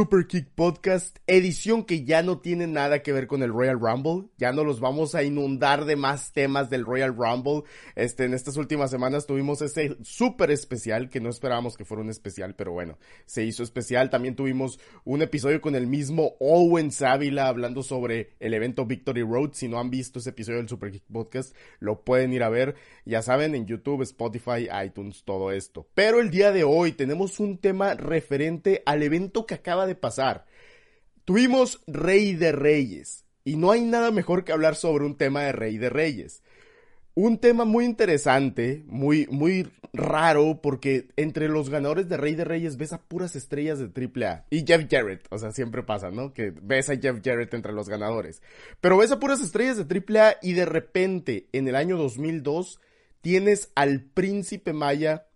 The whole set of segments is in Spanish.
Super Kick Podcast, edición que ya no tiene nada que ver con el Royal Rumble. Ya no los vamos a inundar de más temas del Royal Rumble. Este, en estas últimas semanas tuvimos ese super especial, que no esperábamos que fuera un especial, pero bueno, se hizo especial. También tuvimos un episodio con el mismo Owen Sávila hablando sobre el evento Victory Road. Si no han visto ese episodio del Super Kick Podcast, lo pueden ir a ver. Ya saben, en YouTube, Spotify, iTunes, todo esto. Pero el día de hoy tenemos un tema referente al evento que acaba de pasar. Tuvimos Rey de Reyes y no hay nada mejor que hablar sobre un tema de Rey de Reyes. Un tema muy interesante, muy, muy raro, porque entre los ganadores de Rey de Reyes ves a puras estrellas de AAA. Y Jeff Jarrett, o sea, siempre pasa, ¿no? Que ves a Jeff Jarrett entre los ganadores. Pero ves a puras estrellas de AAA y de repente, en el año 2002, tienes al príncipe Maya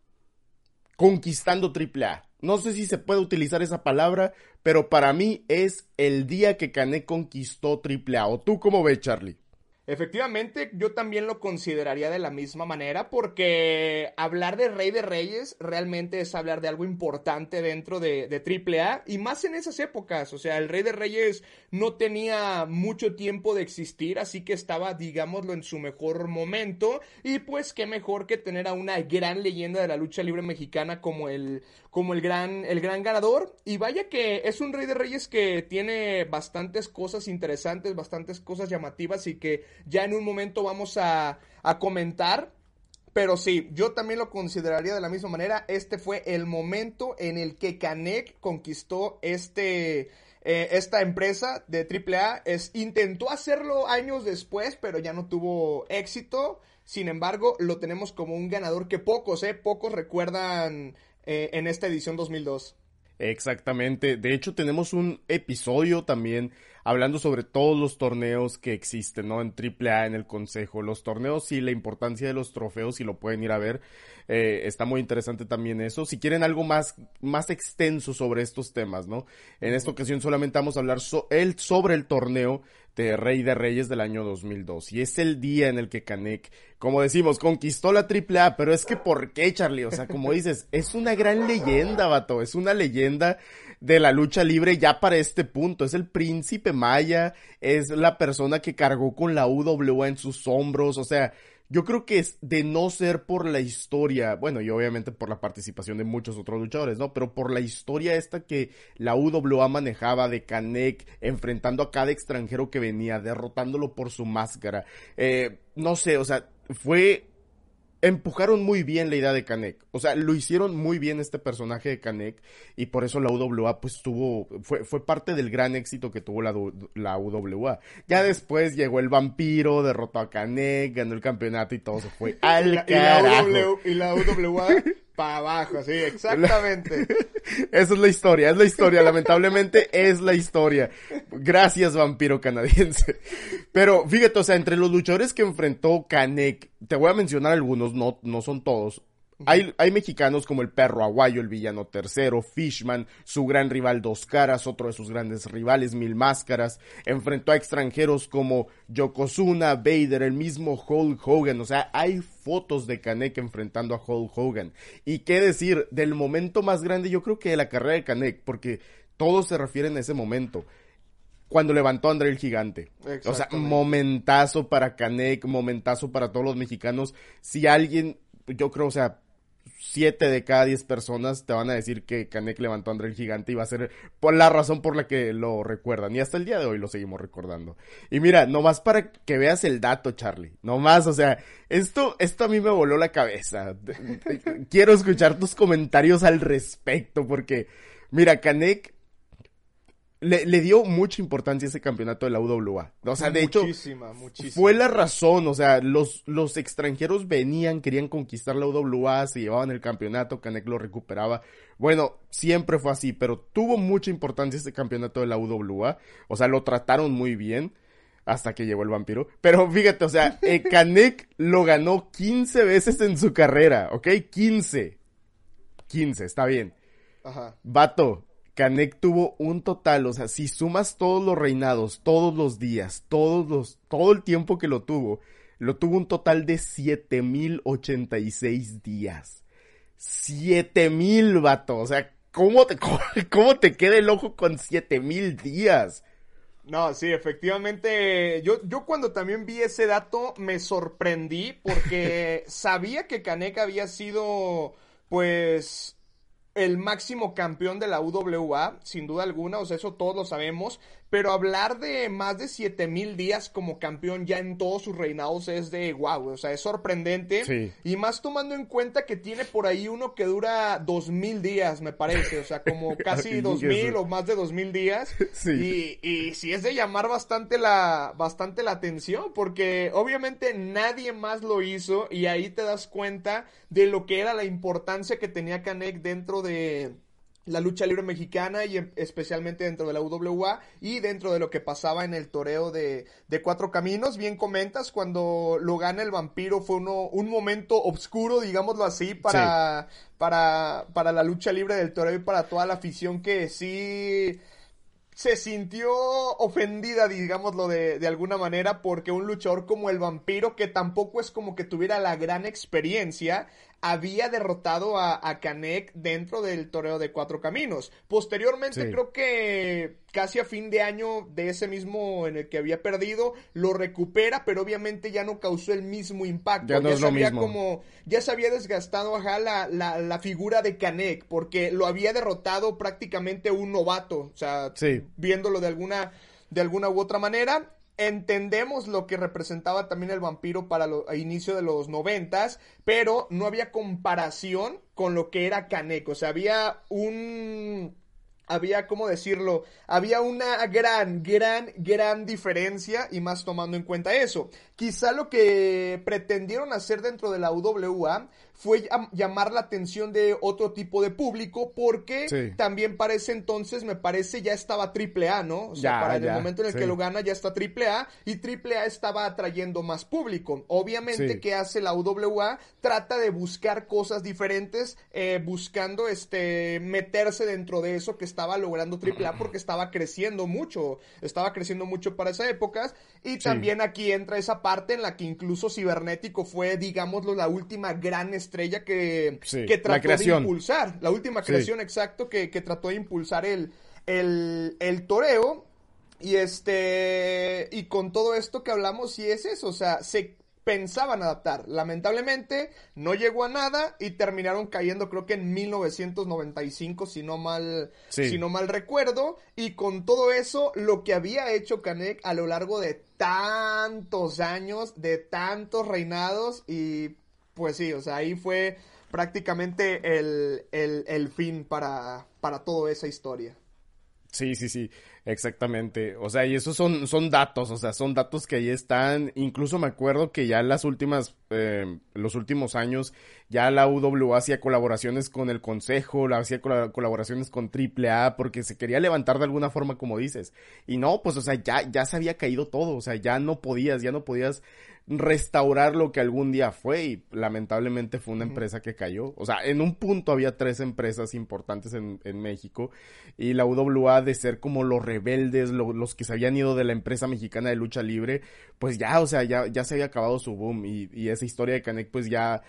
conquistando AAA. No sé si se puede utilizar esa palabra, pero para mí es el día que Canek conquistó AAA. ¿O tú cómo ves, Charlie? Efectivamente, yo también lo consideraría de la misma manera porque hablar de Rey de Reyes realmente es hablar de algo importante dentro de, de AAA y más en esas épocas. O sea, el Rey de Reyes no tenía mucho tiempo de existir, así que estaba, digámoslo, en su mejor momento. Y pues qué mejor que tener a una gran leyenda de la lucha libre mexicana como el, como el gran, el gran ganador. Y vaya que es un Rey de Reyes que tiene bastantes cosas interesantes, bastantes cosas llamativas y que ya en un momento vamos a, a comentar. Pero sí, yo también lo consideraría de la misma manera. Este fue el momento en el que Canek conquistó este, eh, esta empresa de AAA. Es, intentó hacerlo años después, pero ya no tuvo éxito. Sin embargo, lo tenemos como un ganador que pocos, eh, pocos recuerdan eh, en esta edición 2002. Exactamente. De hecho, tenemos un episodio también hablando sobre todos los torneos que existen, ¿no? En AAA, en el Consejo. Los torneos y la importancia de los trofeos, si lo pueden ir a ver. Eh, está muy interesante también eso. Si quieren algo más, más extenso sobre estos temas, ¿no? En esta ocasión solamente vamos a hablar el, sobre el torneo de Rey de Reyes del año 2002. Y es el día en el que Canek, como decimos, conquistó la AAA, pero es que ¿por qué, Charlie? O sea, como dices, es una gran leyenda, vato, es una leyenda de la lucha libre ya para este punto. Es el príncipe Maya, es la persona que cargó con la UWA en sus hombros, o sea, yo creo que es de no ser por la historia, bueno, y obviamente por la participación de muchos otros luchadores, ¿no? Pero por la historia esta que la UWA manejaba de Kanek enfrentando a cada extranjero que venía, derrotándolo por su máscara. Eh, no sé, o sea, fue empujaron muy bien la idea de Kanek. O sea, lo hicieron muy bien este personaje de Kanek y por eso la UWA pues tuvo, fue, fue parte del gran éxito que tuvo la, la UWA. Ya después llegó el vampiro, derrotó a Kanek, ganó el campeonato y todo se fue al carajo. Y la UWA para abajo, sí, exactamente. Esa es la historia, es la historia, lamentablemente es la historia. Gracias, vampiro canadiense. Pero fíjate, o sea, entre los luchadores que enfrentó Kanek, te voy a mencionar algunos, no, no son todos. Hay, hay, mexicanos como el perro aguayo, el villano tercero, Fishman, su gran rival Dos Caras, otro de sus grandes rivales, Mil Máscaras. Enfrentó a extranjeros como Yokozuna, Vader, el mismo Hulk Hogan. O sea, hay fotos de Kanek enfrentando a Hulk Hogan. Y qué decir, del momento más grande, yo creo que de la carrera de Kanek, porque todos se refieren a ese momento cuando levantó a André el Gigante. O sea, momentazo para Canek, momentazo para todos los mexicanos. Si alguien, yo creo, o sea, siete de cada diez personas te van a decir que Canek levantó a André el Gigante y va a ser por la razón por la que lo recuerdan. Y hasta el día de hoy lo seguimos recordando. Y mira, nomás para que veas el dato, Charlie. Nomás, o sea, esto, esto a mí me voló la cabeza. Quiero escuchar tus comentarios al respecto porque, mira, Canek le, dio mucha importancia a ese campeonato de la UWA. O sea, de hecho, fue la razón. O sea, los, los extranjeros venían, querían conquistar la UWA, se llevaban el campeonato, Canek lo recuperaba. Bueno, siempre fue así, pero tuvo mucha importancia ese campeonato de la UWA. O sea, lo trataron muy bien hasta que llegó el vampiro. Pero fíjate, o sea, eh, Canek lo ganó 15 veces en su carrera, ¿ok? 15. 15, está bien. Ajá. Vato, Canek tuvo un total, o sea, si sumas todos los reinados, todos los días, todos los, todo el tiempo que lo tuvo, lo tuvo un total de 7086 días. 7000, vato, o sea, ¿cómo te, cómo, te queda el ojo con siete mil días? No, sí, efectivamente. Yo, yo cuando también vi ese dato me sorprendí porque sabía que Canek había sido, pues, el máximo campeón de la UWA, sin duda alguna, o sea, eso todos lo sabemos, pero hablar de más de 7000 días como campeón ya en todos sus reinados es de wow, o sea, es sorprendente. Y más tomando en cuenta que tiene por ahí uno que dura 2000 días, me parece, o sea, como casi 2000 o más de 2000 días. Sí. Y, y sí es de llamar bastante la, bastante la atención, porque obviamente nadie más lo hizo y ahí te das cuenta de lo que era la importancia que tenía Kanek dentro de la lucha libre mexicana y especialmente dentro de la UWA y dentro de lo que pasaba en el toreo de, de Cuatro Caminos. Bien comentas, cuando lo gana el vampiro fue uno, un momento oscuro, digámoslo así, para, para, para la lucha libre del toreo y para toda la afición que sí se sintió ofendida, digámoslo de, de, alguna manera, porque un luchador como el vampiro, que tampoco es como que tuviera la gran experiencia, había derrotado a, a Canek dentro del toreo de Cuatro Caminos. Posteriormente, creo que casi a fin de año de ese mismo en el que había perdido, lo recupera, pero obviamente ya no causó el mismo impacto. Ya, no es se había como, ya se había desgastado ajá, la, la, la, figura de Canek, porque lo había derrotado prácticamente un novato, o sea, viéndolo de alguna, de alguna u otra manera entendemos lo que representaba también el vampiro para lo, a inicio de los noventas, pero no había comparación con lo que era Kaneko. O sea, había un había, ¿cómo decirlo? Había una gran, gran, gran diferencia y más tomando en cuenta eso. Quizá lo que pretendieron hacer dentro de la UWA fue llamar la atención de otro tipo de público porque también para ese entonces me parece ya estaba triple A, ¿no? O sea, para el momento en el que lo gana ya está triple A y triple A estaba atrayendo más público. Obviamente que hace la UWA trata de buscar cosas diferentes, eh, buscando este meterse dentro de eso que estaba logrando triple A porque estaba creciendo mucho, estaba creciendo mucho para esa época. Y también aquí entra esa parte en la que incluso Cibernético fue, digámoslo, la última gran estrella que, que trató de impulsar. La última creación, exacto, que, que, trató de impulsar el, el, el toreo. Y este, y con todo esto que hablamos, sí es eso, o sea, se pensaban adaptar. Lamentablemente no llegó a nada y terminaron cayendo creo que en 1995 si no mal si no mal recuerdo y con todo eso lo que había hecho Canek a lo largo de tantos años, de tantos reinados y pues sí, o sea, ahí fue prácticamente el, el, el fin para, para toda esa historia. Sí, sí, sí, exactamente. O sea, y esos son, son datos, o sea, son datos que ahí están. Incluso me acuerdo que ya en las últimas, eh, los últimos años, ya la UWA hacía colaboraciones con el Consejo, la hacía colaboraciones con AAA, porque se quería levantar de alguna forma, como dices. Y no, pues, o sea, ya, ya se había caído todo, o sea, ya no podías, ya no podías restaurar lo que algún día fue y lamentablemente fue una empresa que cayó. O sea, en un punto había tres empresas importantes en, en México y la UWA de ser como los rebeldes, los que se habían ido de la empresa mexicana de lucha libre, pues ya, o sea, ya, ya se había acabado su boom y, y esa historia de Canek pues ya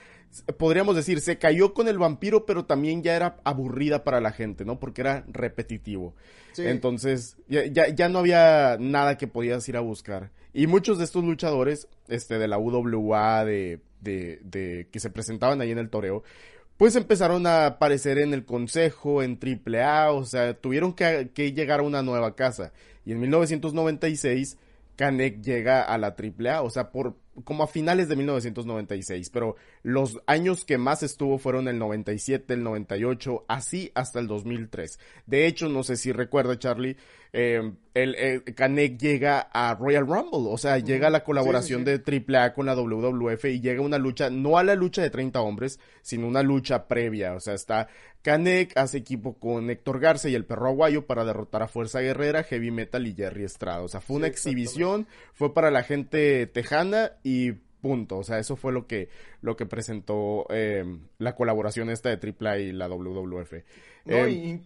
podríamos decir, se cayó con el vampiro, pero también ya era aburrida para la gente, ¿no? Porque era repetitivo. Entonces, ya, ya, ya, no había nada que podías ir a buscar. Y muchos de estos luchadores, este, de la UWA, de, de, de, que se presentaban ahí en el toreo, pues empezaron a aparecer en el consejo, en AAA, o sea, tuvieron que, que llegar a una nueva casa. Y en 1996, Kanek llega a la AAA, o sea, por, como a finales de 1996, pero los años que más estuvo fueron el 97, el 98, así hasta el 2003. De hecho, no sé si recuerda Charlie, eh, el, el llega a Royal Rumble, o sea, llega a la colaboración de AAA con la WWF y llega una lucha, no a la lucha de 30 hombres, sino una lucha previa, o sea, está Canek hace equipo con Héctor Garza y el perro aguayo para derrotar a Fuerza Guerrera, Heavy Metal y Jerry Estrada, o sea, fue una exhibición, fue para la gente tejana y punto. O sea, eso fue lo que, lo que presentó eh, la colaboración esta de AAA y la WWF. No, eh,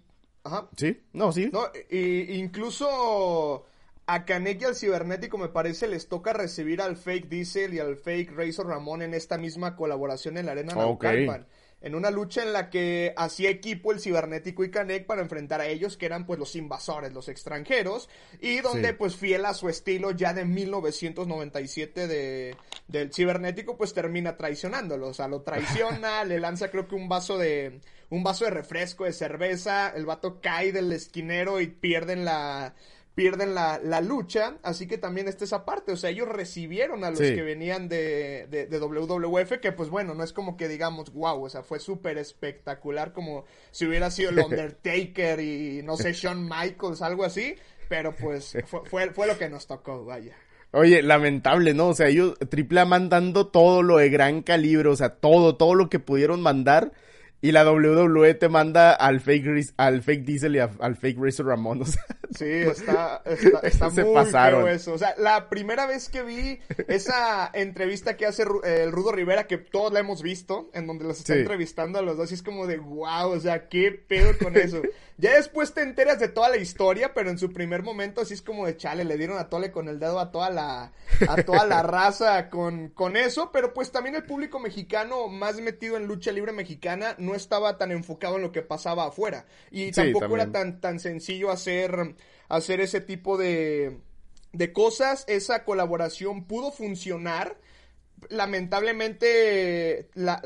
Ajá. Sí, no, sí. No, y, incluso a Canek y al Cibernético me parece les toca recibir al Fake Diesel y al Fake Razor Ramón en esta misma colaboración en la Arena Naucalpan. En una lucha en la que hacía equipo el cibernético y Canek para enfrentar a ellos, que eran pues los invasores, los extranjeros, y donde pues fiel a su estilo ya de 1997 de, del cibernético, pues termina traicionándolo, o sea, lo traiciona, le lanza creo que un vaso de, un vaso de refresco, de cerveza, el vato cae del esquinero y pierden la, pierden la, la, lucha, así que también está esa parte, o sea, ellos recibieron a los que venían de, de, de, WWF, que pues bueno, no es como que digamos, wow, o sea, fue súper espectacular como si hubiera sido el Undertaker y no sé, Shawn Michaels, algo así, pero pues fue, fue, fue lo que nos tocó, vaya. Oye, lamentable, ¿no? O sea, ellos triple mandando todo lo de gran calibre, o sea, todo, todo lo que pudieron mandar y la WWE te manda al fake, al fake Diesel y al fake Razor Ramón. O sea, sí, está, está, está muy pasaron. feo eso. O sea, la primera vez que vi esa entrevista que hace el Rudo Rivera, que todos la hemos visto, en donde los está entrevistando a los dos, y es como de wow, o sea, qué pedo con eso. Ya después te enteras de toda la historia, pero en su primer momento así es como de chale, le dieron a tole con el dedo a toda la, a toda la raza con, con eso, pero pues también el público mexicano más metido en lucha libre mexicana no estaba tan enfocado en lo que pasaba afuera. Y tampoco era tan, tan sencillo hacer, hacer ese tipo de, de cosas. Esa colaboración pudo funcionar lamentablemente la,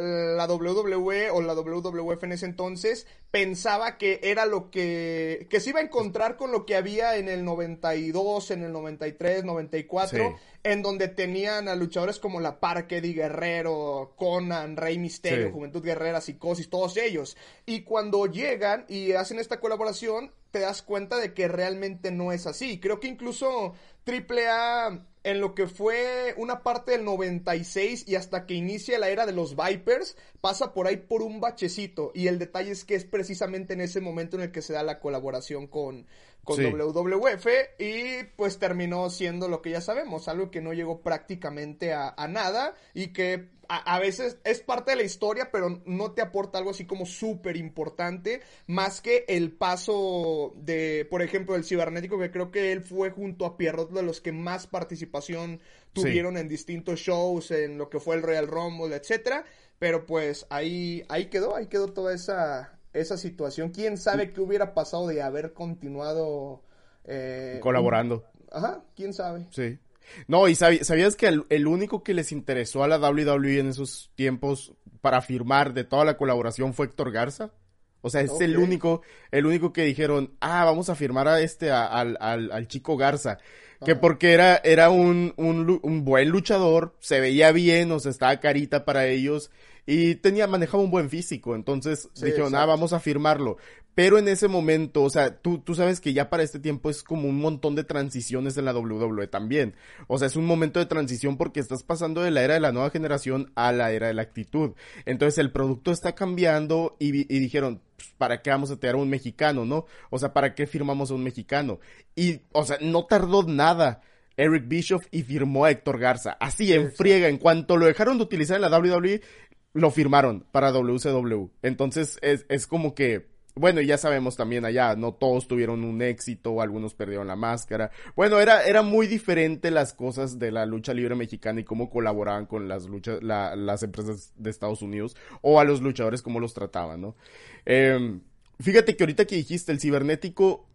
WWE o la WWF en ese entonces pensaba que era lo que que se iba a encontrar con lo que había en el 92, en el 93, 94, en donde tenían a luchadores como la Parque de Guerrero, Conan, Rey Misterio, Juventud Guerrera, Psicosis, todos ellos. Y cuando llegan y hacen esta colaboración, te das cuenta de que realmente no es así. Creo que incluso AAA en lo que fue una parte del 96 y hasta que inicia la era de los Vipers, pasa por ahí por un bachecito. Y el detalle es que es precisamente en ese momento en el que se da la colaboración con, con WWF y pues terminó siendo lo que ya sabemos, algo que no llegó prácticamente a, a nada y que a, veces es parte de la historia, pero no te aporta algo así como súper importante, más que el paso de, por ejemplo, el cibernético, que creo que él fue junto a Pierrot de los que más participación tuvieron en distintos shows, en lo que fue el Royal Rumble, etcétera. Pero pues ahí, ahí quedó, ahí quedó toda esa, esa situación. ¿Quién sabe qué hubiera pasado de haber continuado eh, colaborando? Ajá, quién sabe. Sí. No, y sabías que el, único que les interesó a la WWE en esos tiempos para firmar de toda la colaboración fue Héctor Garza. O sea, es el único, el único que dijeron, ah, vamos a firmar a este, al, al, al chico Garza. Que porque era, era un, un, un, buen luchador, se veía bien, o sea, estaba carita para ellos, y tenía, manejaba un buen físico, entonces dijeron, ah, vamos a firmarlo. Pero en ese momento, o sea, tú, tú sabes que ya para este tiempo es como un montón de transiciones en la WWE también. O sea, es un momento de transición porque estás pasando de la era de la nueva generación a la era de la actitud. Entonces el producto está cambiando y, y dijeron, pues, ¿para qué vamos a tener a un mexicano, no? O sea, ¿para qué firmamos a un mexicano? Y, o sea, no tardó nada. Eric Bischoff y firmó a Héctor Garza. Así, en friega. En cuanto lo dejaron de utilizar en la WWE, lo firmaron para WCW. Entonces, es, es como que bueno, ya sabemos también allá, no todos tuvieron un éxito, algunos perdieron la máscara. Bueno, era, era muy diferente las cosas de la lucha libre mexicana y cómo colaboraban con las luchas, las empresas de Estados Unidos o a los luchadores cómo los trataban, ¿no? Eh, fíjate que ahorita que dijiste, el cibernético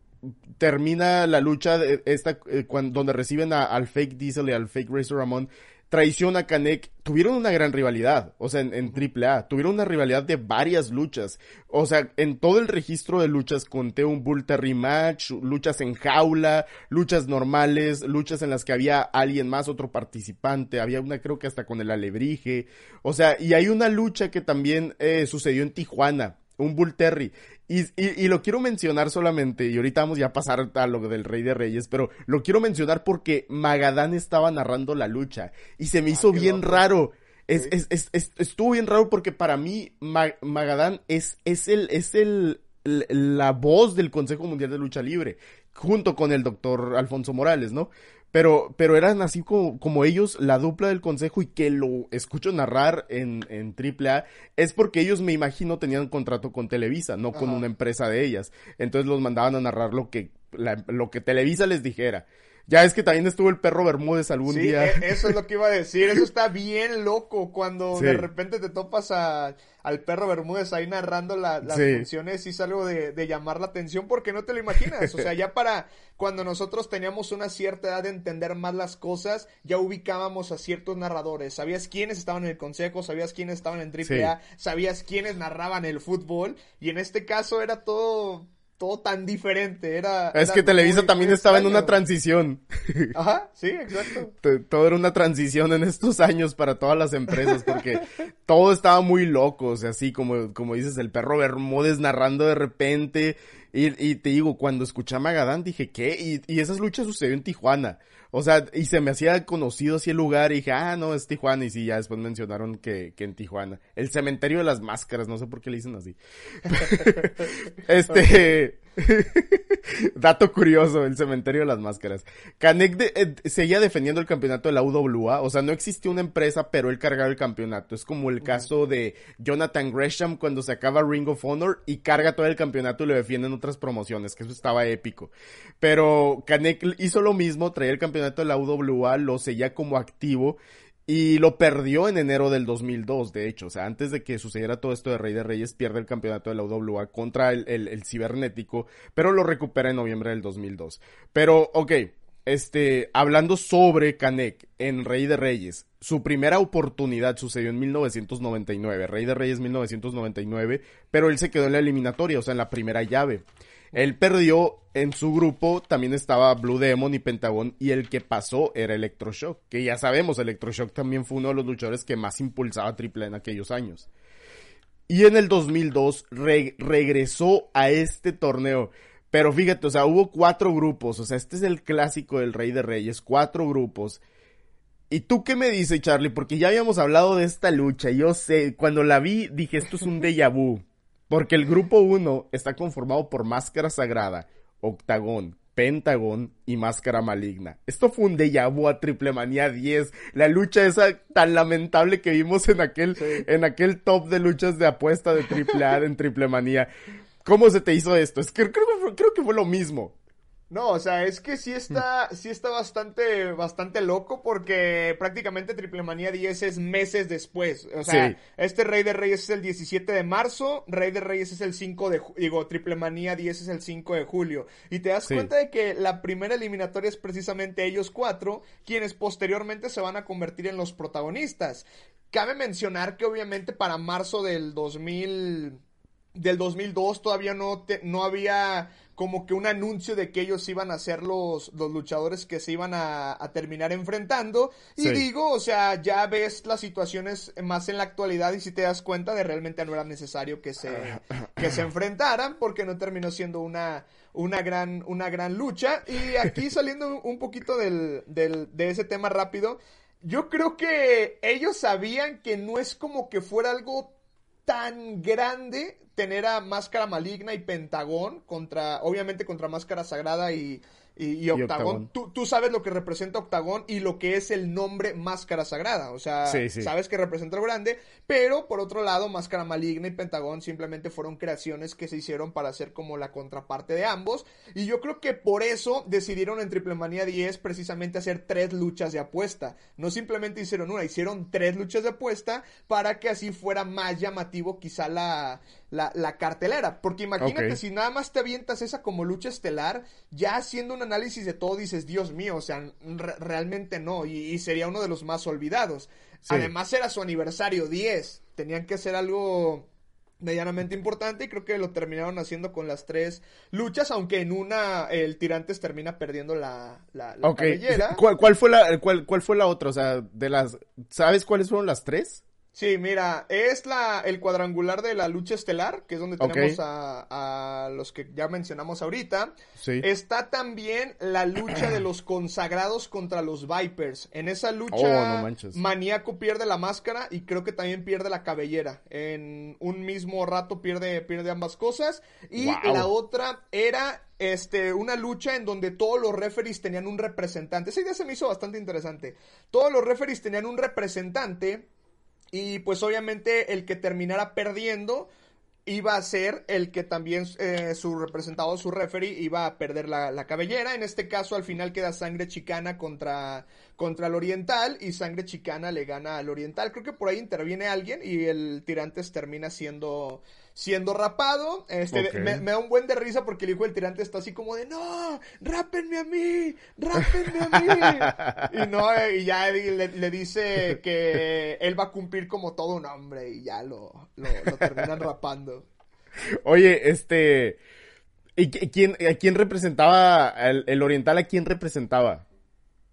termina la lucha esta, eh, cuando, donde reciben al fake Diesel y al fake Razor Ramón traición a Canek, tuvieron una gran rivalidad, o sea, en, en AAA, tuvieron una rivalidad de varias luchas, o sea, en todo el registro de luchas conté un Bull Terry match, luchas en jaula, luchas normales, luchas en las que había alguien más, otro participante, había una creo que hasta con el alebrije, o sea, y hay una lucha que también eh, sucedió en Tijuana, un Bull Terry. Y, y, lo quiero mencionar solamente, y ahorita vamos ya a pasar a lo del Rey de Reyes, pero lo quiero mencionar porque Magadán estaba narrando la lucha y se me ah, hizo bien raro. Es, es, es, estuvo bien raro porque para mí Magadán es, es el, es el, la voz del Consejo Mundial de Lucha Libre, junto con el doctor Alfonso Morales, ¿no? Pero, pero eran así como, como ellos, la dupla del consejo, y que lo escucho narrar en, en AAA, es porque ellos, me imagino, tenían un contrato con Televisa, no con una empresa de ellas. Entonces los mandaban a narrar lo que, lo que Televisa les dijera. Ya es que también estuvo el perro Bermúdez algún Sí, día. e- eso es lo que iba a decir. Eso está bien loco cuando Sí. de repente te topas a, al perro Bermúdez ahí narrando la- las Sí. funciones y es algo de, de llamar la atención porque no te lo imaginas. O sea, ya para cuando nosotros teníamos una cierta edad de entender más las cosas, ya ubicábamos a ciertos narradores. Sabías quiénes estaban en el consejo, sabías quiénes estaban en AAA, sabías quiénes narraban el fútbol y en este caso era todo todo tan diferente. Era, Es era que Televisa también estaba en una transición. Ajá, sí, exacto. Todo era una transición en estos años para todas las empresas porque todo estaba muy loco, o sea, así como, como dices, el perro Bermúdez narrando de repente y, y te digo, cuando escuché a Magadán dije, ¿qué? Y, y esas luchas sucedió en Tijuana, o sea, y se me hacía conocido así el lugar y dije, ah, no, es Tijuana y sí, ya después mencionaron que, que en Tijuana. El cementerio de las máscaras, no sé por qué le dicen así. este... Dato curioso, el cementerio de las máscaras. Canek de- eh, seguía defendiendo el campeonato de la UWA, o sea, no existía una empresa, pero él cargaba el campeonato. Es como el caso de Jonathan Gresham cuando se acaba Ring of Honor y carga todo el campeonato y lo defiende en otras promociones, que eso estaba épico. Pero Canek hizo lo mismo, traía el campeonato de la UWA, lo seguía como activo y lo perdió en enero del 2002, de hecho. O sea, antes de que sucediera todo esto de Rey de Reyes, pierde el campeonato de la UWA contra el, el, cibernético, pero lo recupera en noviembre del 2002. Pero, ok, este, hablando sobre Canek en Rey de Reyes, su primera oportunidad sucedió en 1999, Rey de Reyes 1999, pero él se quedó en la eliminatoria, o sea, en la primera llave. Él perdió en su grupo, también estaba Blue Demon y Pentagón, y el que pasó era Electroshock, que ya sabemos, Electroshock también fue uno de los luchadores que más impulsaba a AAA en aquellos años. Y en el 2002 re- regresó a este torneo. Pero fíjate, o sea, hubo cuatro grupos, o sea, este es el clásico del Rey de Reyes, cuatro grupos. ¿Y tú qué me dices, Charlie? Porque ya habíamos hablado de esta lucha, yo sé, cuando la vi dije, esto es un déjà vu. Porque el grupo 1 está conformado por Máscara Sagrada, Octagón, Pentagón y Máscara Maligna. Esto fue un déjà vu a Triple Manía 10. La lucha esa tan lamentable que vimos en aquel, en aquel top de luchas de apuesta de Triple A en Triple Manía. ¿Cómo se te hizo esto? Es que creo, creo que fue lo mismo. No, o sea, es que sí está, sí está bastante, bastante loco porque prácticamente Triple Manía 10 es meses después. O sea, Sí. este Rey de Reyes es el 17 de marzo, Rey de Reyes es el 5 de, digo, Triple Manía 10 es el 5 de julio. Y te das Sí. cuenta de que la primera eliminatoria es precisamente ellos cuatro, quienes posteriormente se van a convertir en los protagonistas. Cabe mencionar que obviamente para marzo del 2000 del 2002 todavía no, te- no había como que un anuncio de que ellos iban a ser los, los luchadores que se iban a, a terminar enfrentando. Y Sí. digo, o sea, ya ves las situaciones más en la actualidad y si te das cuenta de realmente no era necesario que se, que se enfrentaran porque no terminó siendo una, una, gran, una gran lucha. Y aquí saliendo un poquito del, del, de ese tema rápido, yo creo que ellos sabían que no es como que fuera algo tan grande tener a Máscara Maligna y Pentagón contra, obviamente contra Máscara Sagrada y, y, y Octagón. Octagón. Tú, tú sabes lo que representa Octagón y lo que es el nombre Máscara Sagrada. O sea, Sí, sí. sabes que representa lo grande, pero por otro lado, Máscara Maligna y Pentagón simplemente fueron creaciones que se hicieron para hacer como la contraparte de ambos. Y yo creo que por eso decidieron en Triple Manía 10 precisamente hacer tres luchas de apuesta. No simplemente hicieron una, hicieron tres luchas de apuesta para que así fuera más llamativo quizá la, la, la cartelera. Porque imagínate, si nada más te avientas esa como lucha estelar, ya haciendo un análisis de todo dices, Dios mío, o sea, re- realmente no. Y, y sería uno de los más olvidados. Sí. Además era su aniversario 10. Tenían que hacer algo medianamente importante y creo que lo terminaron haciendo con las tres luchas, aunque en una el Tirantes termina perdiendo la, la, la. ¿Cuál, cuál fue la, cuál, cuál fue la otra? O sea, de las, ¿sabes cuáles fueron las tres? Sí, mira, es la, el cuadrangular de la lucha estelar, que es donde tenemos a, a los que ya mencionamos ahorita. Sí. Está también la lucha de los consagrados contra los Vipers. En esa lucha, Oh, no. Maníaco pierde la máscara y creo que también pierde la cabellera. En un mismo rato pierde, pierde ambas cosas. Y Wow. la otra era este, una lucha en donde todos los referees tenían un representante. Esa idea se me hizo bastante interesante. Todos los referees tenían un representante. Y pues obviamente el que terminara perdiendo iba a ser el que también eh, su representado, su referee, iba a perder la, la, cabellera. En este caso, al final queda sangre chicana contra, contra el oriental y sangre chicana le gana al oriental. Creo que por ahí interviene alguien y el tirantes termina siendo siendo rapado. Este, me, da un buen de risa porque el hijo del tirante está así como de, no, rápenme a mí, rápenme a mí. y no, y ya le, dice que él va a cumplir como todo un hombre y ya lo, lo, terminan rapando. Oye, este... ¿Y quién, a quién representaba el, el oriental? ¿A quién representaba?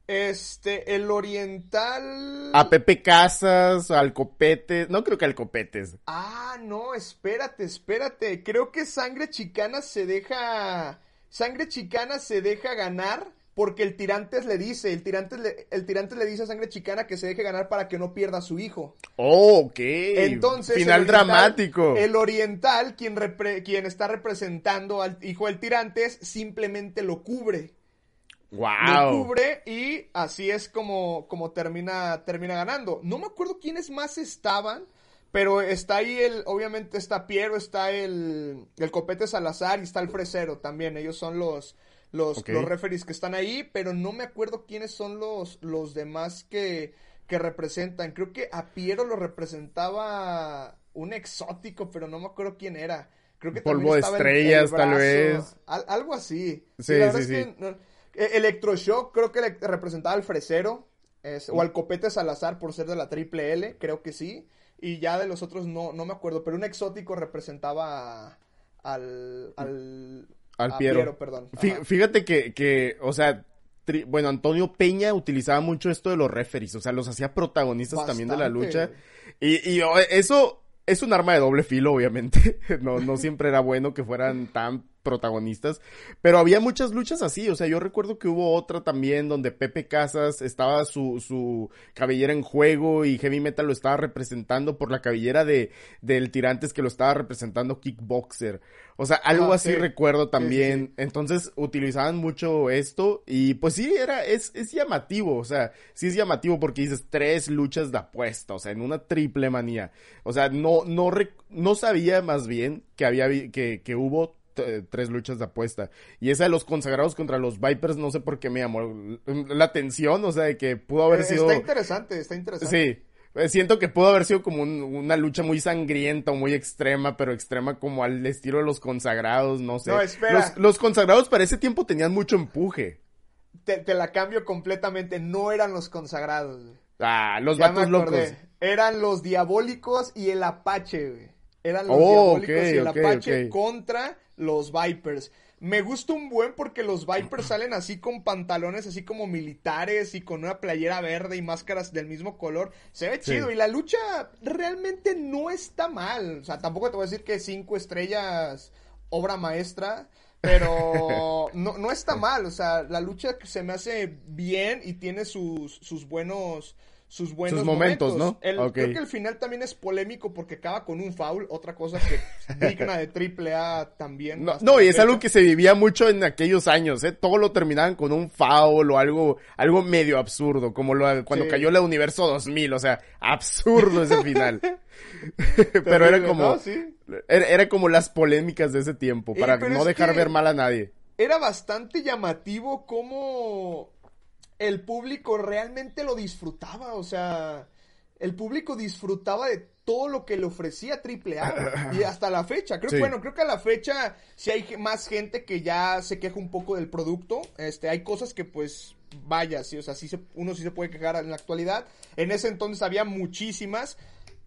Este, el oriental. A Pepe Casas, al Copete. No creo que al Copetes. Ah, no, espérate, espérate. Creo que Sangre Chicana se deja. Sangre Chicana se deja ganar porque el Tirantes le dice, el Tirantes le, el Tirantes le dice a Sangre Chicana que se deje ganar para que no pierda a su hijo. Oh, ok. Entonces. Final dramático. El Oriental, quien, quien está representando al hijo del Tirantes, simplemente lo cubre. Wow. Lo cubre y así es como, como termina, termina ganando. No me acuerdo quiénes más estaban, pero está ahí el, obviamente está Piero, está el, el Copete Salazar y está el Fresero también. Ellos son los, los, los referees que están ahí, pero no me acuerdo quiénes son los, los demás que, que representan. Creo que a Piero lo representaba un exótico, pero no me acuerdo quién era. Creo que Polvo de estrellas, tal vez. algo así. Sí, sí, sí. E-, Electroshock creo que le representaba al Fresero. o al Copete Salazar por ser de la triple L, creo que sí. Y ya de los otros no, no me acuerdo. Pero un exótico representaba al. al. al Piero. perdón. Fíjate que, que, o sea, bueno, Antonio Peña utilizaba mucho esto de los referees, o sea, los hacía protagonistas también de la lucha. Y, y eso es un arma de doble filo, obviamente. no, no siempre era bueno que fueran tan protagonistas, pero había muchas luchas así, o sea, yo recuerdo que hubo otra también donde Pepe Casas estaba su, su cabellera en juego y Heavy Metal lo estaba representando por la cabellera de, del Tirantes que lo estaba representando Kickboxer. O sea, algo ah, así recuerdo también. Entonces utilizaban mucho esto y pues sí, era, es, es llamativo, o sea, sí es llamativo porque dices tres luchas de apuesta, o sea, en una triple manía. O sea, no, no, no sabía más bien que había, que, que hubo tres luchas de apuesta. Y esa de los consagrados contra los Vipers, no sé por qué me llamó la atención, o sea, de que pudo haber eh, sido... Está interesante, está interesante. Sí. Eh, siento que pudo haber sido como una lucha muy sangrienta o muy extrema, pero extrema como al estilo de los consagrados, no sé. No, espera. Los, consagrados para ese tiempo tenían mucho empuje. Te, la cambio completamente, no eran los consagrados. Ah, los vatos locos. Eran los diabólicos y el Apache, güey. Eran los oh, diabólicos y el Apache contra los Vipers. Me gusta un buen porque los Vipers salen así con pantalones así como militares y con una playera verde y máscaras del mismo color. Se ve chido y la lucha realmente no está mal. O sea, tampoco te voy a decir que cinco estrellas obra maestra. Pero no, no está mal, o sea, la lucha se me hace bien y tiene sus, sus buenos sus buenos momentos, ¿no? Creo que el final también es polémico porque acaba con un foul, otra cosa que digna de triple A también. No, y es algo que se vivía mucho en aquellos años, ¿eh? Todo lo terminaban con un foul o algo, algo medio absurdo, como lo, cuando cayó la Universo 2000, o sea, absurdo ese final. Pero era como, era, como las polémicas de ese tiempo, para no dejar ver mal a nadie. Era bastante llamativo como el público realmente lo disfrutaba, o sea, el público disfrutaba de todo lo que le ofrecía AAA y hasta la fecha. Creo bueno, creo que a la fecha si hay más gente que ya se queja un poco del producto. Este, hay cosas que pues vaya, sí, o sea, sí se, uno sí se puede quejar en la actualidad. En ese entonces había muchísimas,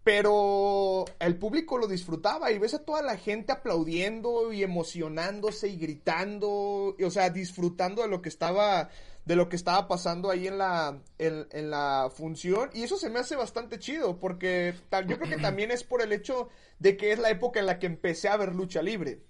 pero el público lo disfrutaba y ves a toda la gente aplaudiendo y emocionándose y gritando, o sea, disfrutando de lo que estaba de lo que estaba pasando ahí en la, en, la función. Y eso se me hace bastante chido, porque yo creo que también es por el hecho de que es la época en la que empecé a ver lucha libre.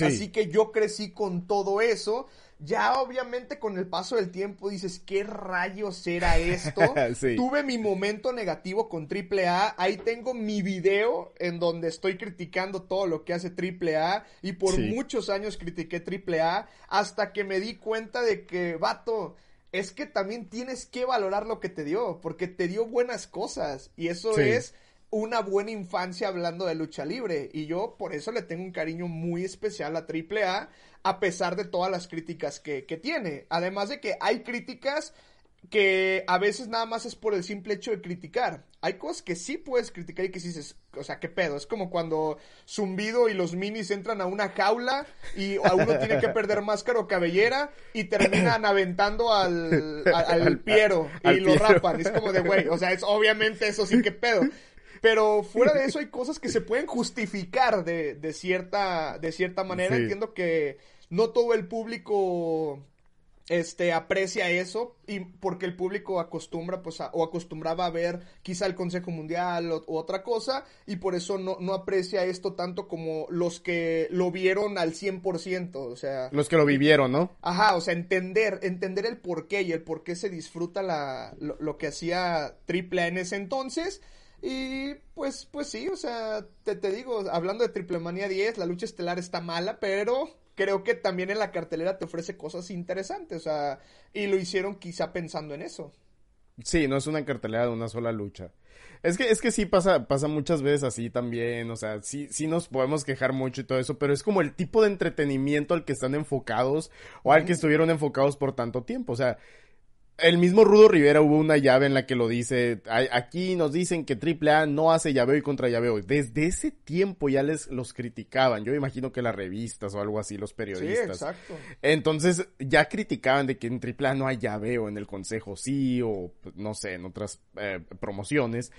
Así que yo crecí con todo eso ya obviamente con el paso del tiempo dices, ¿qué rayos era esto? Tuve mi momento negativo con AAA, ahí tengo mi video en donde estoy criticando todo lo que hace AAA y por muchos años critiqué AAA hasta que me di cuenta de que, vato, es que también tienes que valorar lo que te dio, porque te dio buenas cosas y eso es una buena infancia hablando de lucha libre. Y yo por eso le tengo un cariño muy especial a AAA, a pesar de todas las críticas que, que tiene. Además de que hay críticas que a veces nada más es por el simple hecho de criticar. Hay cosas que sí puedes criticar y que sí dices, o sea, qué pedo. Es como cuando Zumbido y los minis entran a una jaula y a uno tiene que perder máscara o cabellera y terminan aventando al, al, Piero y lo rapan. Es como de, güey, o sea, es obviamente eso sí, qué pedo. Pero fuera de eso hay cosas que se pueden justificar de, de cierta, de cierta manera. Entiendo que no todo el público este aprecia eso y porque el público acostumbra pues o acostumbraba a ver quizá el Consejo Mundial o, otra cosa y por eso no, no, aprecia esto tanto como los que lo vieron al 100%, o sea, los que lo vivieron, ¿no? Ajá, o sea, entender entender el por qué y el por qué se disfruta la lo, que hacía Triple en ese entonces y pues pues sí, o sea, te, te digo, hablando de Triple Manía 10, la lucha estelar está mala, pero creo que también en la cartelera te ofrece cosas interesantes, o sea, y lo hicieron quizá pensando en eso. Sí, no es una cartelera de una sola lucha. Es que, es que sí pasa, pasa muchas veces así también, o sea, sí, sí nos podemos quejar mucho y todo eso, pero es como el tipo de entretenimiento al que están enfocados o al que estuvieron enfocados por tanto tiempo, o sea, el mismo Rudo Rivera hubo una llave en la que lo dice, aquí nos dicen que AAA no hace llaveo y contra llaveo. Desde ese tiempo ya les los criticaban. Yo imagino que las revistas o algo así, los periodistas. Sí, exacto. Entonces ya criticaban de que en AAA no hay llaveo, en el consejo sí, o pues, no sé, en otras eh, promociones.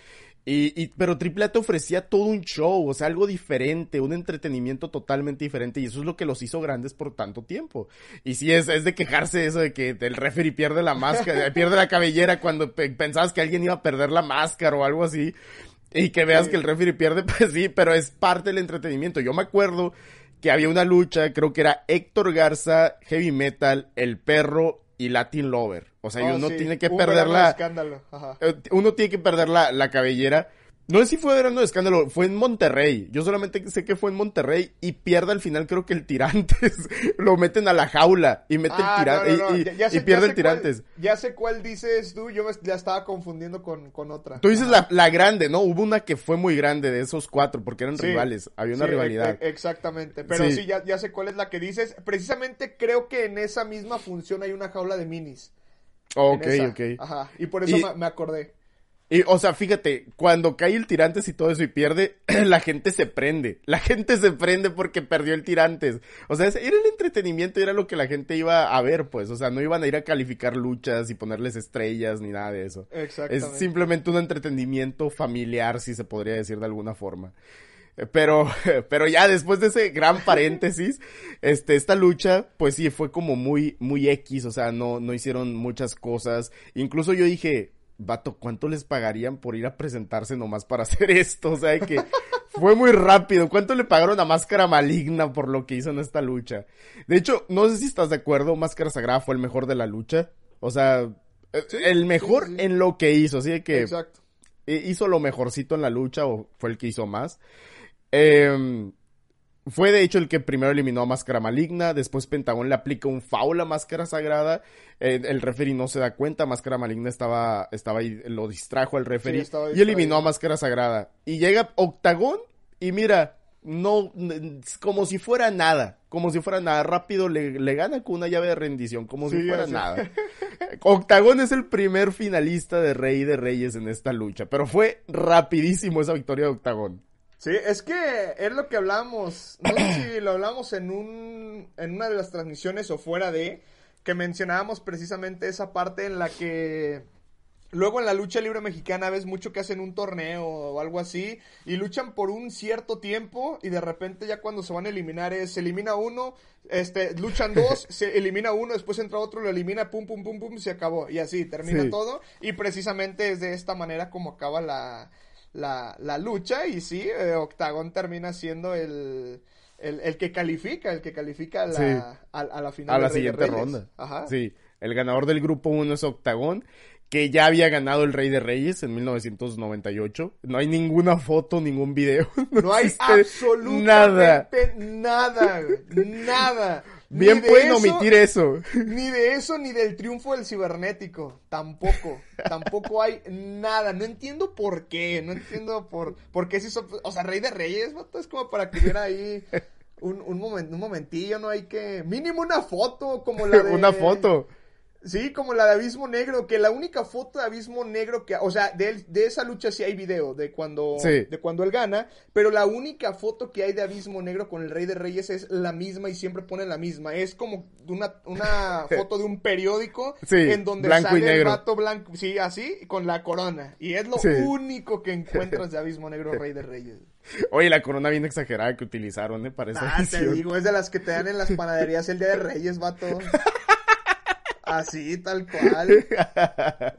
Y, y, pero AAA te ofrecía todo un show, o sea, algo diferente, un entretenimiento totalmente diferente, y eso es lo que los hizo grandes por tanto tiempo. Y sí, es, es de quejarse eso de que el referee pierde la máscara, pierde la cabellera cuando pensabas que alguien iba a perder la máscara o algo así, y que veas que el referee pierde, pues sí, pero es parte del entretenimiento. Yo me acuerdo que había una lucha, creo que era Héctor Garza, Heavy Metal, El Perro y Latin Lover. O sea, oh, uno tiene que perder la... Eh, uno tiene que perder la, la cabellera. No sé si fue verano de escándalo, fue en Monterrey. Yo solamente sé que fue en Monterrey y pierde al final, creo que el Tirantes. lo meten a la jaula y mete el Tirantes. y, pierde el Tirantes. ya sé cuál dices tú, yo me, ya estaba confundiendo con, con otra. Tú dices la, la, grande, ¿no? Hubo una que fue muy grande de esos cuatro porque eran rivales. Había una rivalidad. E, exactamente. Pero sí, ya, ya sé cuál es la que dices. Precisamente creo que en esa misma función hay una jaula de minis. Ok, ok. Ajá. Y por eso me acordé. Y, o sea, fíjate, cuando cae el tirantes y todo eso y pierde, la gente se prende. La gente se prende porque perdió el tirantes. O sea, era el entretenimiento, era lo que la gente iba a ver, pues. O sea, no iban a ir a calificar luchas y ponerles estrellas ni nada de eso. Es simplemente un entretenimiento familiar, si se podría decir de alguna forma. Pero, pero ya después de ese gran paréntesis, este, esta lucha, pues sí, fue como muy, muy X, o sea, no, no hicieron muchas cosas. Incluso yo dije, vato, ¿cuánto les pagarían por ir a presentarse nomás para hacer esto? O sea, que fue muy rápido. ¿Cuánto le pagaron a Máscara Maligna por lo que hizo en esta lucha? De hecho, no sé si estás de acuerdo, Máscara Sagrada fue el mejor de la lucha. O sea, eh, el mejor en lo que hizo, así que Exacto. hizo lo mejorcito en la lucha o fue el que hizo más. Eh, fue de hecho el que primero eliminó a Máscara Maligna, después Pentagón le aplica un foul a Máscara Sagrada, eh, el referee no se da cuenta, Máscara Maligna estaba, estaba ahí, lo distrajo al referee y eliminó a Máscara Sagrada. Y llega Octagón y mira, no, como si fuera nada, como si fuera nada, rápido le, le gana con una llave de rendición, como si fuera nada. Octagón es el primer finalista de Rey de Reyes en esta lucha, pero fue rapidísimo esa victoria de Octagón. Sí, es que es lo que hablamos, no sé si lo hablamos en, un, en una de las transmisiones o fuera de, que mencionábamos precisamente esa parte en la que luego en la lucha libre mexicana ves mucho que hacen un torneo o algo así y luchan por un cierto tiempo y de repente ya cuando se van a eliminar es, se elimina uno, este, luchan dos, se elimina uno, después entra otro, lo elimina, pum, pum, pum, pum, se acabó. Y así termina todo. Y precisamente es de esta manera como acaba la la, la lucha y sí, eh, Octagon termina siendo el, el, que califica, el que califica a la, a, la final. A la siguiente ronda. Sí, el ganador del grupo 1 es Octagon, que ya había ganado el Rey de Reyes en 1998. No hay ninguna foto, ningún video. No, hay absolutamente nada, nada, nada. Bien pueden omitir eso. Ni de eso, ni del triunfo del cibernético. Tampoco. Tampoco hay nada. No entiendo por qué. No entiendo por, por qué se hizo. O sea, Rey de Reyes, es como para que hubiera ahí un, un, un momentillo, ¿no? Hay que. Mínimo una foto, como la de. una foto. Sí, como la de Abismo Negro, que la única foto de Abismo Negro que, o sea, de, de esa lucha sí hay video de cuando, de cuando él gana, pero la única foto que hay de Abismo Negro con el Rey de Reyes es la misma y siempre pone la misma. Es como una, una foto de un periódico en donde sale el vato blanco, sí, así, con la corona. Y es lo único que encuentras de Abismo Negro Rey de Reyes. Oye, la corona bien exagerada que utilizaron, ¿eh? Para esa ah, te digo, es de las que te dan en las panaderías el Día de Reyes, vato. Así, tal cual.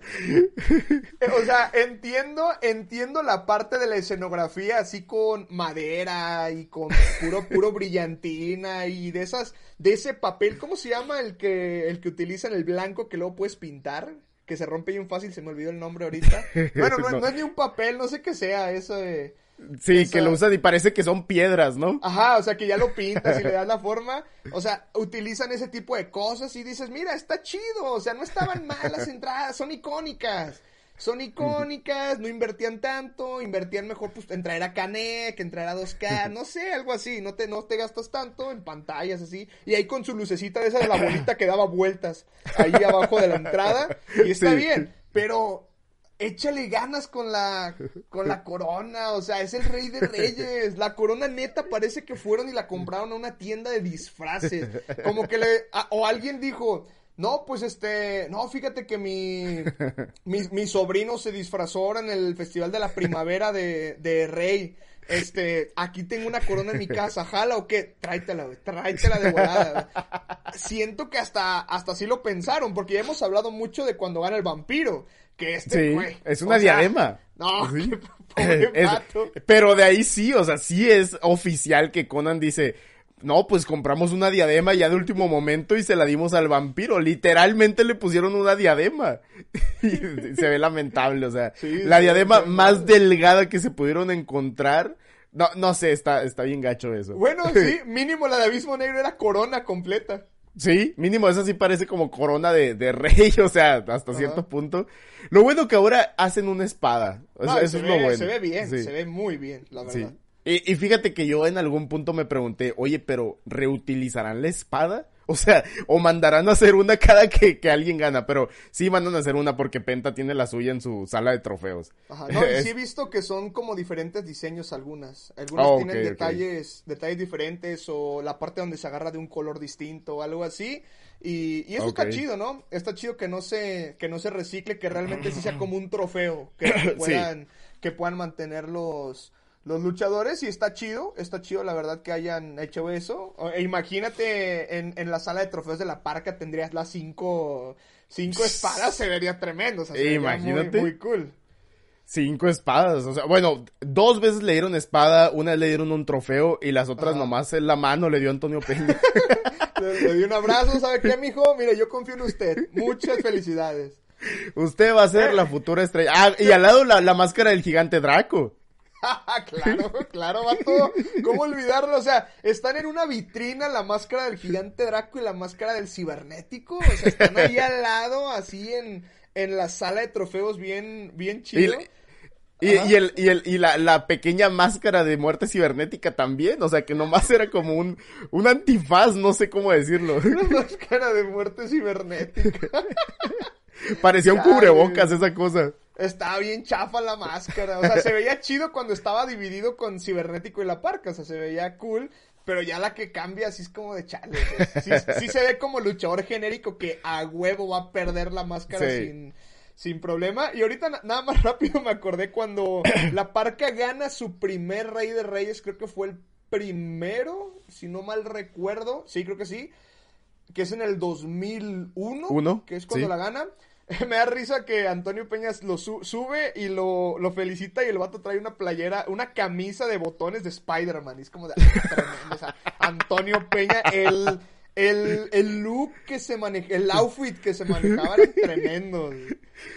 o sea, entiendo, entiendo la parte de la escenografía así con madera y con puro, puro brillantina y de esas, de ese papel, ¿cómo se llama el que, el que utilizan el blanco que luego puedes pintar? Que se rompe bien fácil, se me olvidó el nombre ahorita. Bueno, no, no es ni un papel, no sé qué sea eso de Sí, que lo usan y parece que son piedras, ¿no? Ajá, o sea, que ya lo pintas y le das la forma. O sea, utilizan ese tipo de cosas y dices, mira, está chido. O sea, no estaban mal las entradas, son icónicas. Son icónicas, no invertían tanto, invertían mejor pues, en traer a Canek, en traer a 2K, no sé, algo así, no te, no te gastas tanto en pantallas así, y ahí con su lucecita de esa de la bolita que daba vueltas ahí abajo de la entrada, y está bien, pero échale ganas con la, con la corona, o sea, es el rey de reyes. La corona neta parece que fueron y la compraron a una tienda de disfraces. Como que le, o alguien dijo, no, pues este, no, fíjate que mi, mi, mi sobrino se disfrazó ahora en el Festival de la Primavera de, de Rey. Este, aquí tengo una corona en mi casa, jala o qué, tráetela, güey, tráetela de volada. Siento que hasta, hasta así lo pensaron, porque ya hemos hablado mucho de cuando gana el vampiro que este sí, es una diadema. no, pero de ahí sí, o sea, sí es oficial que Conan dice, no, pues compramos una diadema ya de último momento y se la dimos al vampiro. Literalmente le pusieron una diadema. y se ve lamentable, o sea, la diadema más delgada que se pudieron encontrar. No, no sé, está, está bien gacho eso. Bueno, sí, mínimo la de Abismo Negro era corona completa. Sí, mínimo esa sí parece como corona de, de rey, o sea, hasta cierto punto. Lo bueno que ahora hacen una espada. Eso, es lo bueno. Se ve bien, se ve muy bien, la verdad. Y, y, fíjate que yo en algún punto me pregunté, oye, pero ¿reutilizarán la espada? O sea, o mandarán a hacer una cada que, que alguien gana, pero sí mandan a hacer una porque Penta tiene la suya en su sala de trofeos. Ajá, no, y sí he visto que son como diferentes diseños algunas. Algunas ah, tienen detalles, detalles diferentes o la parte donde se agarra de un color distinto o algo así. Y, y eso está chido, ¿no? Está chido que no se, que no se recicle, que realmente sí sea como un trofeo, que puedan, que puedan mantener los, luchadores y está chido, está chido la verdad que hayan hecho eso. E imagínate en, en la sala de trofeos de la parca tendrías las cinco, cinco espadas, se vería tremendo, o sea, imagínate. Muy, cool. Cinco espadas, o sea, bueno, dos veces le dieron espada, una le dieron un trofeo y las otras nomás en la mano le dio Antonio Peña. le, dio un abrazo, ¿sabe qué, mijo? Mire, yo confío en usted. Muchas felicidades. Usted va a ser la futura estrella. Ah, y al lado la, la máscara del gigante Draco. claro, claro, vato. ¿Cómo olvidarlo? O sea, están en una vitrina la máscara del gigante Draco y la máscara del cibernético. O sea, están ahí al lado, así en, en la sala de trofeos, bien, bien chido. Y, y, el, y, el, y la, la, pequeña máscara de muerte cibernética también, o sea que nomás era como un, un antifaz, no sé cómo decirlo. Una máscara de muerte cibernética. Parecía un cubrebocas esa cosa. Estaba bien chafa la máscara. O sea, se veía chido cuando estaba dividido con Cibernético y la parca. O sea, se veía cool. Pero ya la que cambia así es como de chale. Sí, se ve como luchador genérico que a huevo va a perder la máscara sin, sin problema. Y ahorita nada más rápido me acordé cuando la parca gana su primer Rey de Reyes. Creo que fue el primero, si no mal recuerdo. Sí, creo que sí. Que es en el 2001. Uno, que es cuando la gana. me da risa que Antonio Peñas lo sube y lo, lo, felicita y el vato trae una playera, una camisa de botones de Spider-Man. Es como de Antonio Peña, el, el, el look que se maneja, el outfit que se manejaba era tremendo.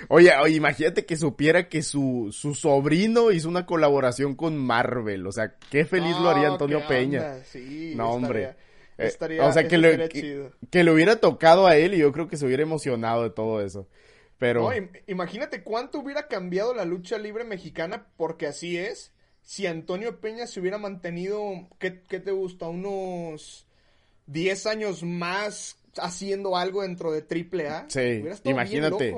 Oye, oye, imagínate que supiera que su, su sobrino hizo una colaboración con Marvel. O sea, qué feliz lo haría Antonio Peña. Sí, no, hombre. Estaría, o sea, que, lo- que, chido. que le hubiera tocado a él y yo creo que se hubiera emocionado de todo eso. Pero, No, imagínate cuánto hubiera cambiado la lucha libre mexicana, porque así es. Si Antonio Peña se hubiera mantenido, ¿qué, qué te gusta? Unos 10 años más haciendo algo dentro de AAA. sí, imagínate.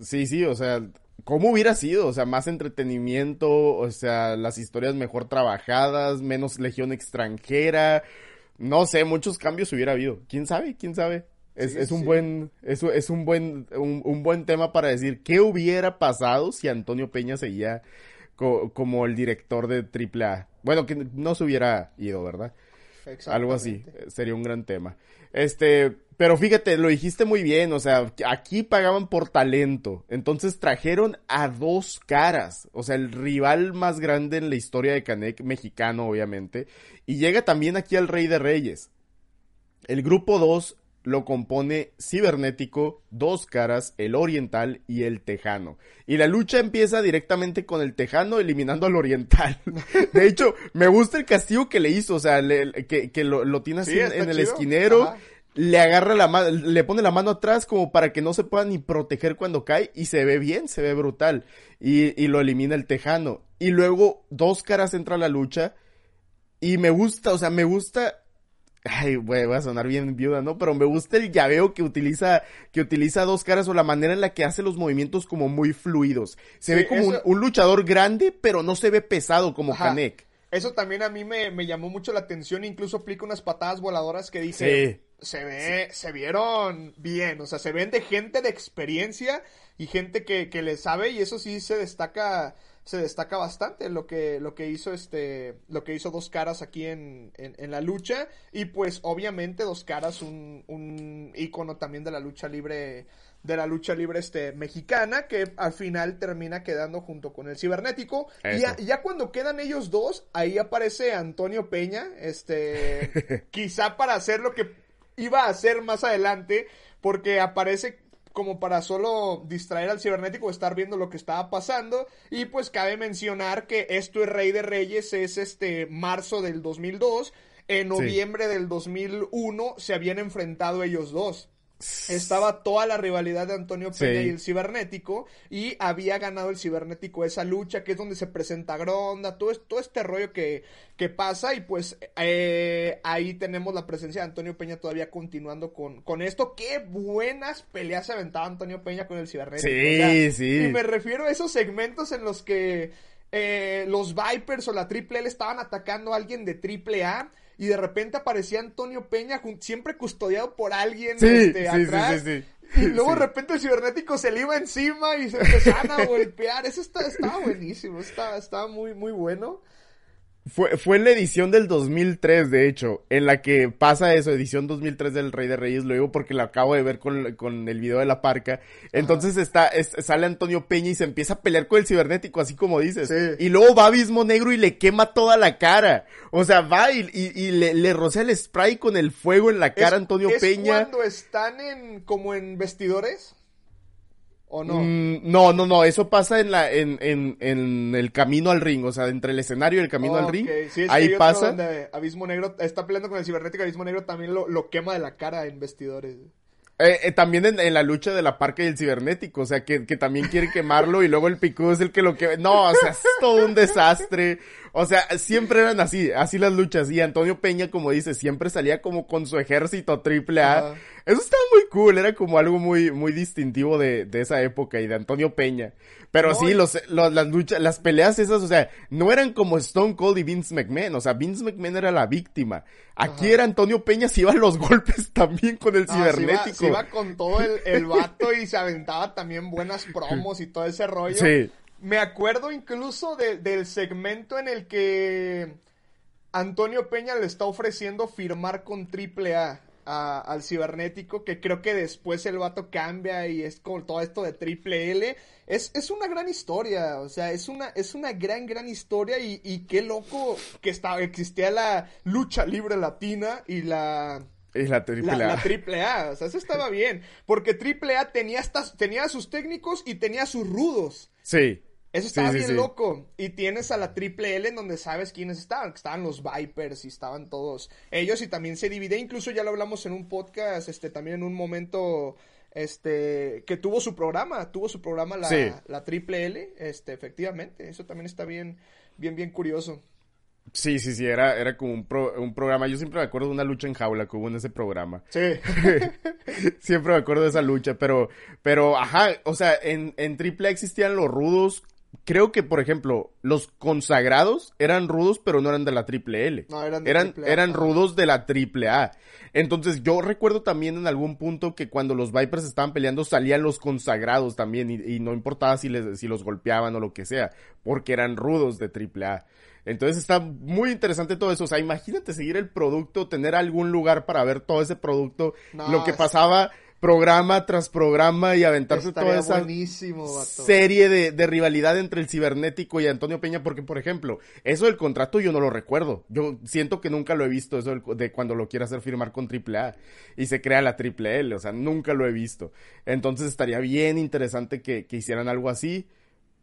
Sí, sí, o sea, ¿cómo hubiera sido? O sea, más entretenimiento, o sea, las historias mejor trabajadas, menos legión extranjera. No sé, muchos cambios hubiera habido. ¿Quién sabe? ¿Quién sabe? Es, Sí, es un sí. buen, es, es un buen, un, un buen tema para decir qué hubiera pasado si Antonio Peña seguía co- como el director de AAA. Bueno, que no se hubiera ido, ¿verdad? Algo así, eh, sería un gran tema. Este, pero fíjate, lo dijiste muy bien, o sea, aquí pagaban por talento, entonces trajeron a dos caras, o sea, el rival más grande en la historia de Canek, mexicano obviamente, y llega también aquí al Rey de Reyes. El grupo 2 lo compone Cibernético, Dos Caras, el Oriental y el Tejano. Y la lucha empieza directamente con el Tejano eliminando al Oriental. De hecho, me gusta el castigo que le hizo, o sea, le- que, que lo, lo tiene así Sí, en, el chido. esquinero, Ajá. Le agarra la mano, le pone la mano atrás como para que no se pueda ni proteger cuando cae y se ve bien, se ve brutal. Y, y lo elimina el Tejano. Y luego Dos Caras entra a la lucha y me gusta, o sea, me gusta Ay, güey, voy a sonar bien viuda, ¿no? Pero me gusta el llaveo que utiliza, que utiliza dos caras o la manera en la que hace los movimientos como muy fluidos. Se Sí, ve como eso- un, un luchador grande, pero no se ve pesado como Ajá. Kanek. Eso también a mí me, me llamó mucho la atención, incluso aplica unas patadas voladoras que dije, se ve, se vieron bien, o sea, se ven de gente de experiencia y gente que, que le sabe y eso sí se destaca, se destaca bastante lo que, lo que hizo este, lo que hizo Dos Caras aquí en, en, en la lucha y pues obviamente Dos Caras un, un ícono también de la lucha libre de la lucha libre este mexicana que al final termina quedando junto con el cibernético y ya, ya cuando quedan ellos dos ahí aparece Antonio Peña este quizá para hacer lo que iba a hacer más adelante porque aparece como para solo distraer al cibernético, estar viendo lo que estaba pasando. Y pues cabe mencionar que esto es Rey de Reyes, es este marzo del 2002. En noviembre del 2001 se habían enfrentado ellos dos. Estaba toda la rivalidad de Antonio Peña Sí. y el cibernético y había ganado el cibernético esa lucha que es donde se presenta Gronda, todo, todo este rollo que, que pasa y pues eh, ahí tenemos la presencia de Antonio Peña todavía continuando con, con esto. Qué buenas peleas se aventaba Antonio Peña con el cibernético. Sí, sí. Y me refiero a esos segmentos en los que eh, los Vipers o la Triple L estaban atacando a alguien de Triple A y de repente aparecía Antonio Peña siempre custodiado por alguien Sí, este, sí, atrás. sí. Y luego de repente el cibernético se le iba encima y se empezaban a golpear. Eso está, estaba buenísimo, estaba, estaba muy, muy bueno. Fue, fue en la edición del 2003, de hecho, en la que pasa eso, edición 2003 del Rey de Reyes, lo digo porque lo acabo de ver con, con el video de la parca. Entonces está, es- sale Antonio Peña y se empieza a pelear con el cibernético, así como dices. Sí. Y luego va Abismo Negro y le quema toda la cara. O sea, va y, y- y le, le rocea el spray con el fuego en la cara a Antonio es Peña. cuando están en, como en vestidores. ¿O no? Mm, no, no, no, eso pasa en la, en, en, en el camino al ring, o sea, entre el escenario y el camino al ring. sí, ahí pasa. donde Abismo Negro está peleando con el cibernético. Abismo Negro también lo, lo quema de la cara en vestidores. Eh, eh, también en, en la lucha de la parca y el cibernético, o sea, que, que también quiere quemarlo y luego el picudo es el que lo que... No, o sea, es todo un desastre. O sea, siempre eran así, así las luchas. Y Antonio Peña, como dice, siempre salía como con su ejército triple A. Eso estaba muy cool, era como algo muy, muy distintivo de, de esa época y de Antonio Peña. Pero No, sí, los, los- las luchas, las peleas esas, o sea, no eran como Stone Cold y Vince McMahon, o sea, Vince McMahon era la víctima. Aquí Ajá. era Antonio Peña, se iban los golpes también con el No, se iba- cibernético. se iba con todo el, el vato y se aventaba también buenas promos y todo ese rollo. Sí. Me acuerdo incluso de- del segmento en el que Antonio Peña le está ofreciendo firmar con Triple A a- al cibernético, que creo que después el vato cambia y es con todo esto de Triple L. Es, es una gran historia, o sea, es una, es una gran, gran historia y, y qué loco que estaba, existía la lucha libre latina y la... Es la triple La, A. la triple A, o sea, eso estaba bien. Porque triple A tenía, estas, tenía a sus técnicos y tenía a sus rudos. Sí. Eso estaba bien loco. Y tienes a la Triple L en donde sabes quiénes estaban. Estaban los Vipers y estaban todos ellos y también se divide. Incluso ya lo hablamos en un podcast, este, también en un momento, este, que tuvo su programa. Tuvo su programa la, la Triple L, este, efectivamente. Eso también está bien, bien, bien curioso. Sí, sí, sí, era, era como un, un programa. Yo siempre me acuerdo de una lucha en jaula que hubo en ese programa. Sí. siempre me acuerdo de esa lucha, pero, pero, ajá, o sea, en, en AAA existían los rudos. Creo que, por ejemplo, los consagrados eran rudos, pero no eran de la triple L. No, eran de Eran, eran rudos de la triple A. Entonces, yo recuerdo también en algún punto que cuando los Vipers estaban peleando salían los consagrados también y, y no importaba si, les, si los golpeaban o lo que sea, porque eran rudos de triple A. Entonces está muy interesante todo eso. O sea, imagínate seguir el producto, tener algún lugar para ver todo ese producto, lo que pasaba programa tras programa y aventarse toda esa serie de, de, rivalidad entre el cibernético y Antonio Peña, porque por ejemplo, eso del contrato yo no lo recuerdo. Yo siento que nunca lo he visto, eso de cuando lo quiere hacer firmar con AAA y se crea la Triple L, o sea, nunca lo he visto. Entonces estaría bien interesante que, que hicieran algo así.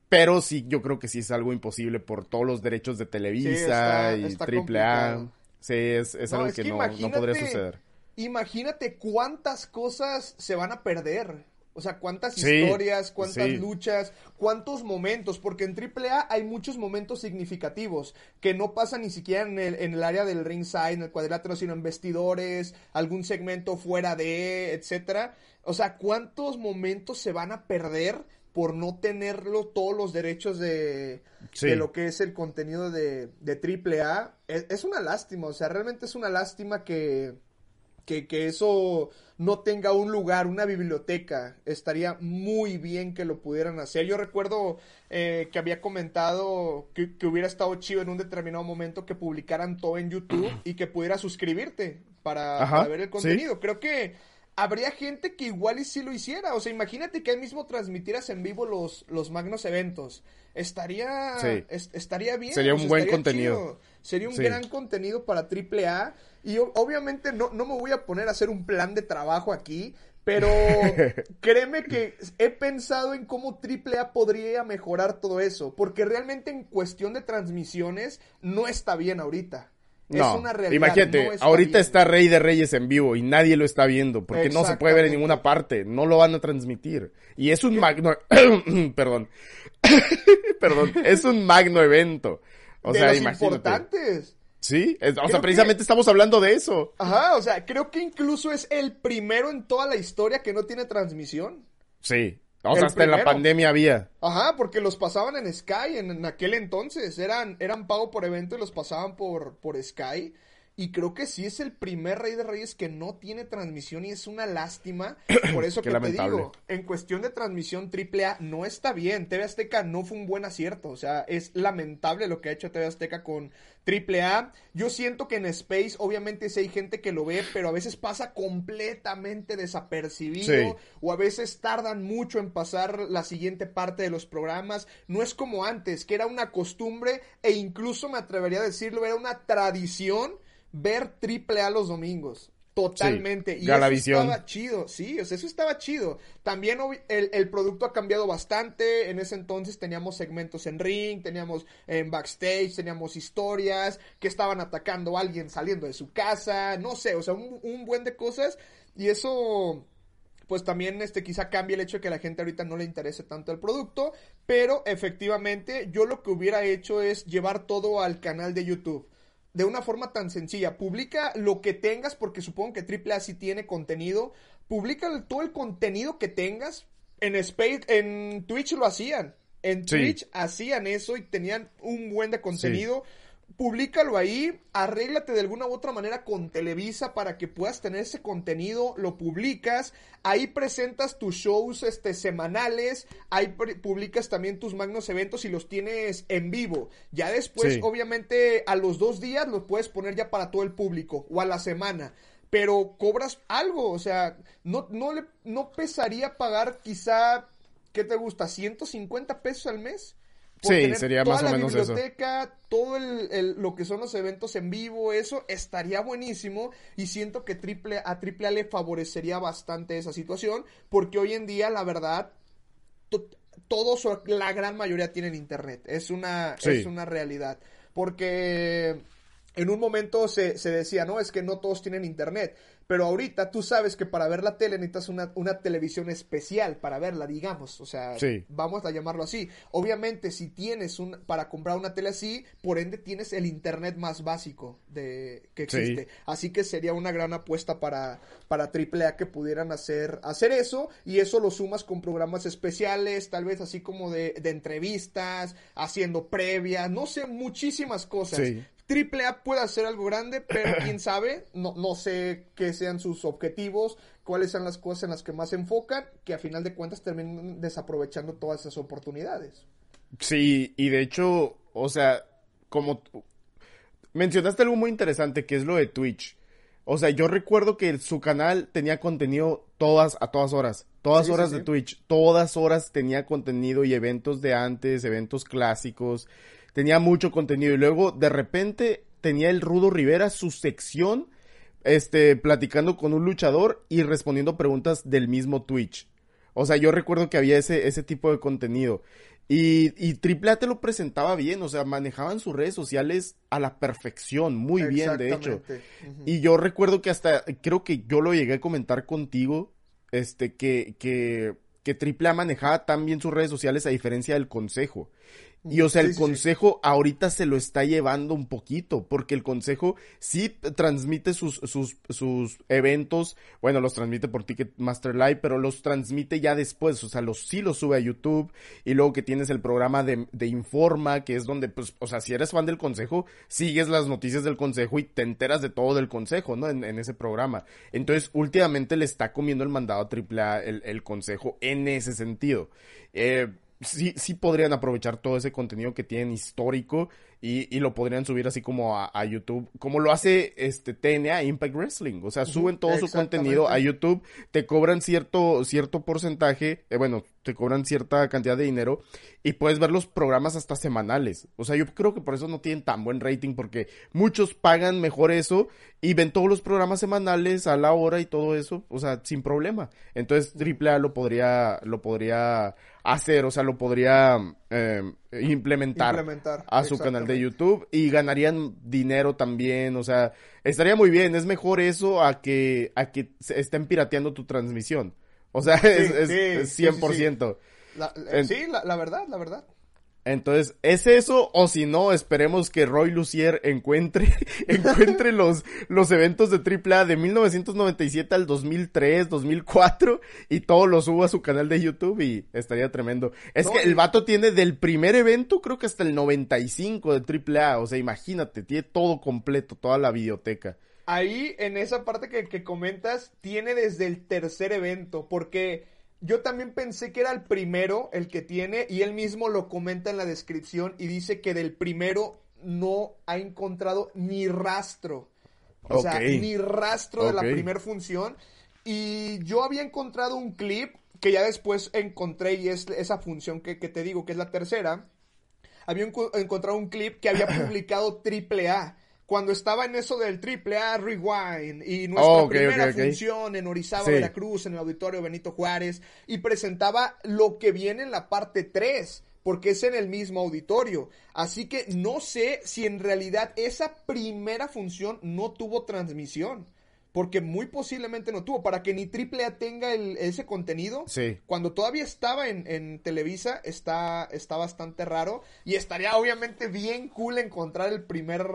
Pero sí, yo creo que sí es algo imposible por todos los derechos de Televisa y AAA. Sí, es, es algo que, no, no, podría suceder. Imagínate cuántas cosas se van a perder. O sea, cuántas historias, cuántas luchas, cuántos momentos, porque en AAA hay muchos momentos significativos que no pasan ni siquiera en el, en el área del ringside, en el cuadrilátero, sino en vestidores, algún segmento fuera de, etcétera. O sea, cuántos momentos se van a perder por no tenerlo todos los derechos de, de lo que es el contenido de, de AAA. Es, es, una lástima, o sea, realmente es una lástima que, que, que, eso no tenga un lugar, una biblioteca. Estaría muy bien que lo pudieran hacer. Yo recuerdo eh, que había comentado que, que, hubiera estado chido en un determinado momento que publicaran todo en YouTube y que pudieras suscribirte para, ver el contenido. Creo que habría gente que igual y sí lo hiciera. O sea, imagínate que ahí mismo transmitieras en vivo los, los magnos eventos. Estaría, estaría bien. Sería un buen contenido. Sería un gran contenido para AAA. Y obviamente no, no me voy a poner a hacer un plan de trabajo aquí. Pero créeme que he pensado en cómo AAA podría mejorar todo eso. Porque realmente en cuestión de transmisiones no está bien ahorita. No, es una realidad. Imagínate, ahorita está Rey de Reyes en vivo y nadie lo está viendo porque no se puede ver en ninguna parte, no lo van a transmitir. Y es un magno, perdón, perdón, es un magno evento. O de sea, los importantes. Sí, o sea, precisamente estamos hablando de eso. Ajá, o sea, creo que incluso es el primero en toda la historia que no tiene transmisión. Sí, o sea, hasta en la pandemia había. Ajá, porque los pasaban en Sky en, aquel entonces. Eran, eran pago por evento y los pasaban por, por Sky. Y creo que sí es el primer Rey de Reyes que no tiene transmisión y es una lástima. Por eso que te digo, en cuestión de transmisión AAA no está bien. TV Azteca no fue un buen acierto. O sea, es lamentable lo que ha hecho TV Azteca con AAA. Yo siento que en Space, obviamente sí hay gente que lo ve, pero a veces pasa completamente desapercibido. O a veces tardan mucho en pasar la siguiente parte de los programas. No es como antes, que era una costumbre e incluso me atrevería a decirlo, era una tradición ver triple A los domingos. Totalmente. y eso estaba chido. Sí, o sea, eso estaba chido. También el, el, producto ha cambiado bastante. En ese entonces teníamos segmentos en ring, teníamos en backstage, teníamos historias que estaban atacando a alguien saliendo de su casa. No sé, o sea, un, un buen de cosas. Y eso pues también este quizá cambie el hecho de que a la gente ahorita no le interese tanto el producto, pero efectivamente yo lo que hubiera hecho es llevar todo al canal de YouTube de una forma tan sencilla. Publica lo que tengas, porque supongo que AAA sí tiene contenido. Publica todo el contenido que tengas. En Space, en Twitch lo hacían. En Twitch hacían eso y tenían un buen de contenido públicalo ahí, arréglate de alguna u otra manera con Televisa para que puedas tener ese contenido, lo publicas, ahí presentas tus shows este, semanales, ahí publicas también tus magnos eventos y los tienes en vivo. Ya después, obviamente, a los dos días los puedes poner ya para todo el público o a la semana. Pero cobras algo, o sea, no, no, le, no pesaría pagar quizá, ¿qué te gusta? ¿150 pesos al mes? Sí, sería más o menos biblioteca, Todo el, lo que son los eventos en vivo, eso estaría buenísimo y siento que triple, a AAA le favorecería bastante esa situación porque hoy en día, la verdad, todos o la gran mayoría tienen internet. Es una, es una realidad. Porque en un momento se, se decía, no, es que no todos tienen internet. Pero ahorita tú sabes que para ver la tele necesitas una, una televisión especial para verla, digamos. O sea, vamos a llamarlo así. Obviamente, si tienes un, para comprar una tele así, por ende tienes el internet más básico de, que existe. Así que sería una gran apuesta para, para AAA que pudieran hacer, hacer eso. Y eso lo sumas con programas especiales, tal vez así como de, de entrevistas, haciendo previas, no sé, muchísimas cosas. Triple A puede hacer algo grande, pero quién sabe, no, no sé qué sean sus objetivos, cuáles sean las cosas en las que más se enfocan, que a final de cuentas terminen desaprovechando todas esas oportunidades. Sí, y de hecho, o sea, como mencionaste algo muy interesante que es lo de Twitch. O sea, yo recuerdo que su canal tenía contenido todas, a todas horas. Todas horas de Twitch. Todas horas tenía contenido y eventos de antes, eventos clásicos tenía mucho contenido y luego de repente tenía el Rudo Rivera su sección este platicando con un luchador y respondiendo preguntas del mismo Twitch. O sea, yo recuerdo que había ese, ese tipo de contenido. Y, y Triple A te lo presentaba bien, o sea, manejaban sus redes sociales a la perfección, muy bien, de hecho. Y yo recuerdo que hasta, creo que yo lo llegué a comentar contigo, este, que, que, que Triple A manejaba tan bien sus redes sociales a diferencia del consejo. Y o sea, el consejo ahorita se lo está llevando un poquito, porque el consejo sí transmite sus, sus, sus eventos, bueno, los transmite por Ticketmaster Live, pero los transmite ya después, o sea, los, sí los sube a YouTube, y luego que tienes el programa de, de Informa, que es donde, pues, o sea, si eres fan del consejo, sigues las noticias del consejo y te enteras de todo del consejo, ¿no? En, en ese programa. Entonces, últimamente le está comiendo el mandado a AAA el, el consejo en ese sentido. Eh, sí, sí podrían aprovechar todo ese contenido que tienen histórico y, y lo podrían subir así como a, YouTube, como lo hace este TNA Impact Wrestling. O sea, suben todo su contenido a YouTube, te cobran cierto, cierto porcentaje, eh, bueno, te cobran cierta cantidad de dinero y puedes ver los programas hasta semanales. O sea, yo creo que por eso no tienen tan buen rating porque muchos pagan mejor eso y ven todos los programas semanales a la hora y todo eso, o sea, sin problema. Entonces AAA lo podría, lo podría hacer, o sea, lo podría eh, implementar, a su canal de YouTube y ganarían dinero también, o sea, estaría muy bien, es mejor eso a que, a que estén pirateando tu transmisión. O sea, es, es, 100%. Sí, la, la verdad, la verdad. Entonces, ¿es eso? O si no, esperemos que Roy Lucier encuentre, encuentre los, los eventos de AAA de 1997 al 2003, 2004 y todo lo suba a su canal de YouTube y estaría tremendo. Es que el vato tiene del primer evento creo que hasta el 95 de AAA, o sea, imagínate, tiene todo completo, toda la biblioteca. Ahí, en esa parte que, que comentas, tiene desde el tercer evento, porque yo también pensé que era el primero el que tiene y él mismo lo comenta en la descripción y dice que del primero no ha encontrado ni rastro. O sea, ni rastro de la primera función. Y yo había encontrado un clip que ya después encontré y es esa función que, que te digo, que es la tercera. Había encontrado un clip que había publicado AAA cuando estaba en eso del triple A Rewind y nuestra oh, primera función en Orizaba, Veracruz, en el auditorio Benito Juárez, y presentaba lo que viene en la parte 3 porque es en el mismo auditorio. Así que no sé si en realidad esa primera función no tuvo transmisión. Porque muy posiblemente no tuvo. Para que ni AAA tenga ese contenido. Sí. Cuando todavía estaba en, en Televisa, está, está bastante raro. Y estaría obviamente bien cool encontrar el primer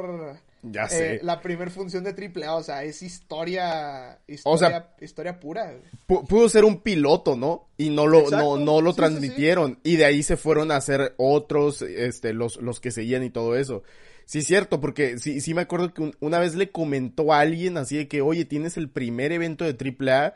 ya sé. Eh, la primera función de AAA, o sea, es historia, historia, historia pura. Pudo ser un piloto, ¿no? Y no lo, no, no lo transmitieron. Y de ahí se fueron a hacer otros, este, los, los que seguían y todo eso. Sí, cierto, porque sí, sí me acuerdo que una vez le comentó a alguien así de que, oye, tienes el primer evento de AAA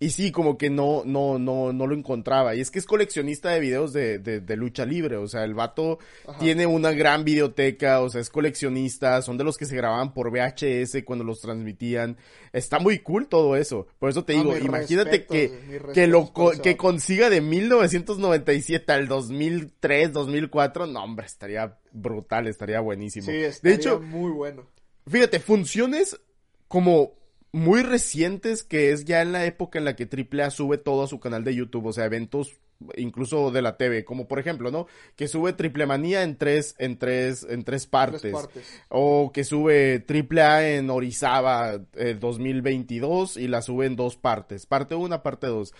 y sí, como que no, no, no, no lo encontraba. Y es que es coleccionista de videos de, de, lucha libre. O sea, el vato tiene una gran videoteca, o sea, es coleccionista, son de los que se grababan por VHS cuando los transmitían. Está muy cool todo eso. Por eso te digo, imagínate que, que lo, que consiga de 1997 al 2003, 2004. No, hombre, estaría brutal, estaría buenísimo. Sí, estaría de hecho, muy bueno. Fíjate, funciones como muy recientes que es ya en la época en la que AAA sube todo a su canal de YouTube, o sea, eventos incluso de la TV, como por ejemplo, ¿no? Que sube Triple Manía en tres, en tres, en tres partes. Tres partes. O que sube Triple A en Orizaba eh, 2022 y la sube en dos partes. Parte una, parte dos.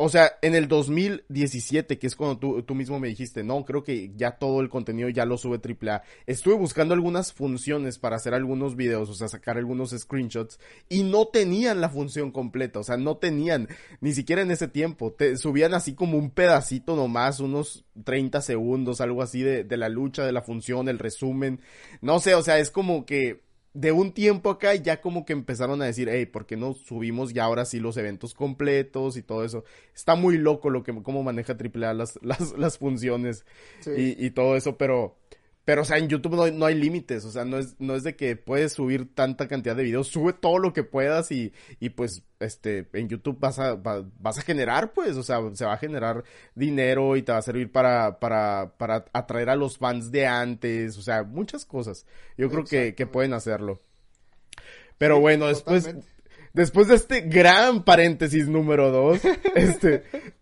O sea, en el 2017, que es cuando tú, tú, mismo me dijiste, no, creo que ya todo el contenido ya lo sube AAA. Estuve buscando algunas funciones para hacer algunos videos, o sea, sacar algunos screenshots, y no tenían la función completa, o sea, no tenían, ni siquiera en ese tiempo. Te subían así como un pedacito nomás, unos 30 segundos, algo así de, de la lucha, de la función, el resumen. No sé, o sea, es como que de un tiempo acá ya como que empezaron a decir, hey, ¿por qué no subimos ya ahora sí los eventos completos y todo eso? Está muy loco lo que, cómo maneja AAA las, las, las funciones sí. y, y, todo eso, pero, pero, o sea, en YouTube no, hay, no hay límites, o sea, no es, no es de que puedes subir tanta cantidad de videos, sube todo lo que puedas y, y pues, este, en YouTube vas a, va, vas a generar, pues, o sea, se va a generar dinero y te va a servir para, para, para atraer a los fans de antes, o sea, muchas cosas. Yo creo que, que pueden hacerlo. Pero sí, bueno, después, después de este gran paréntesis número dos, este,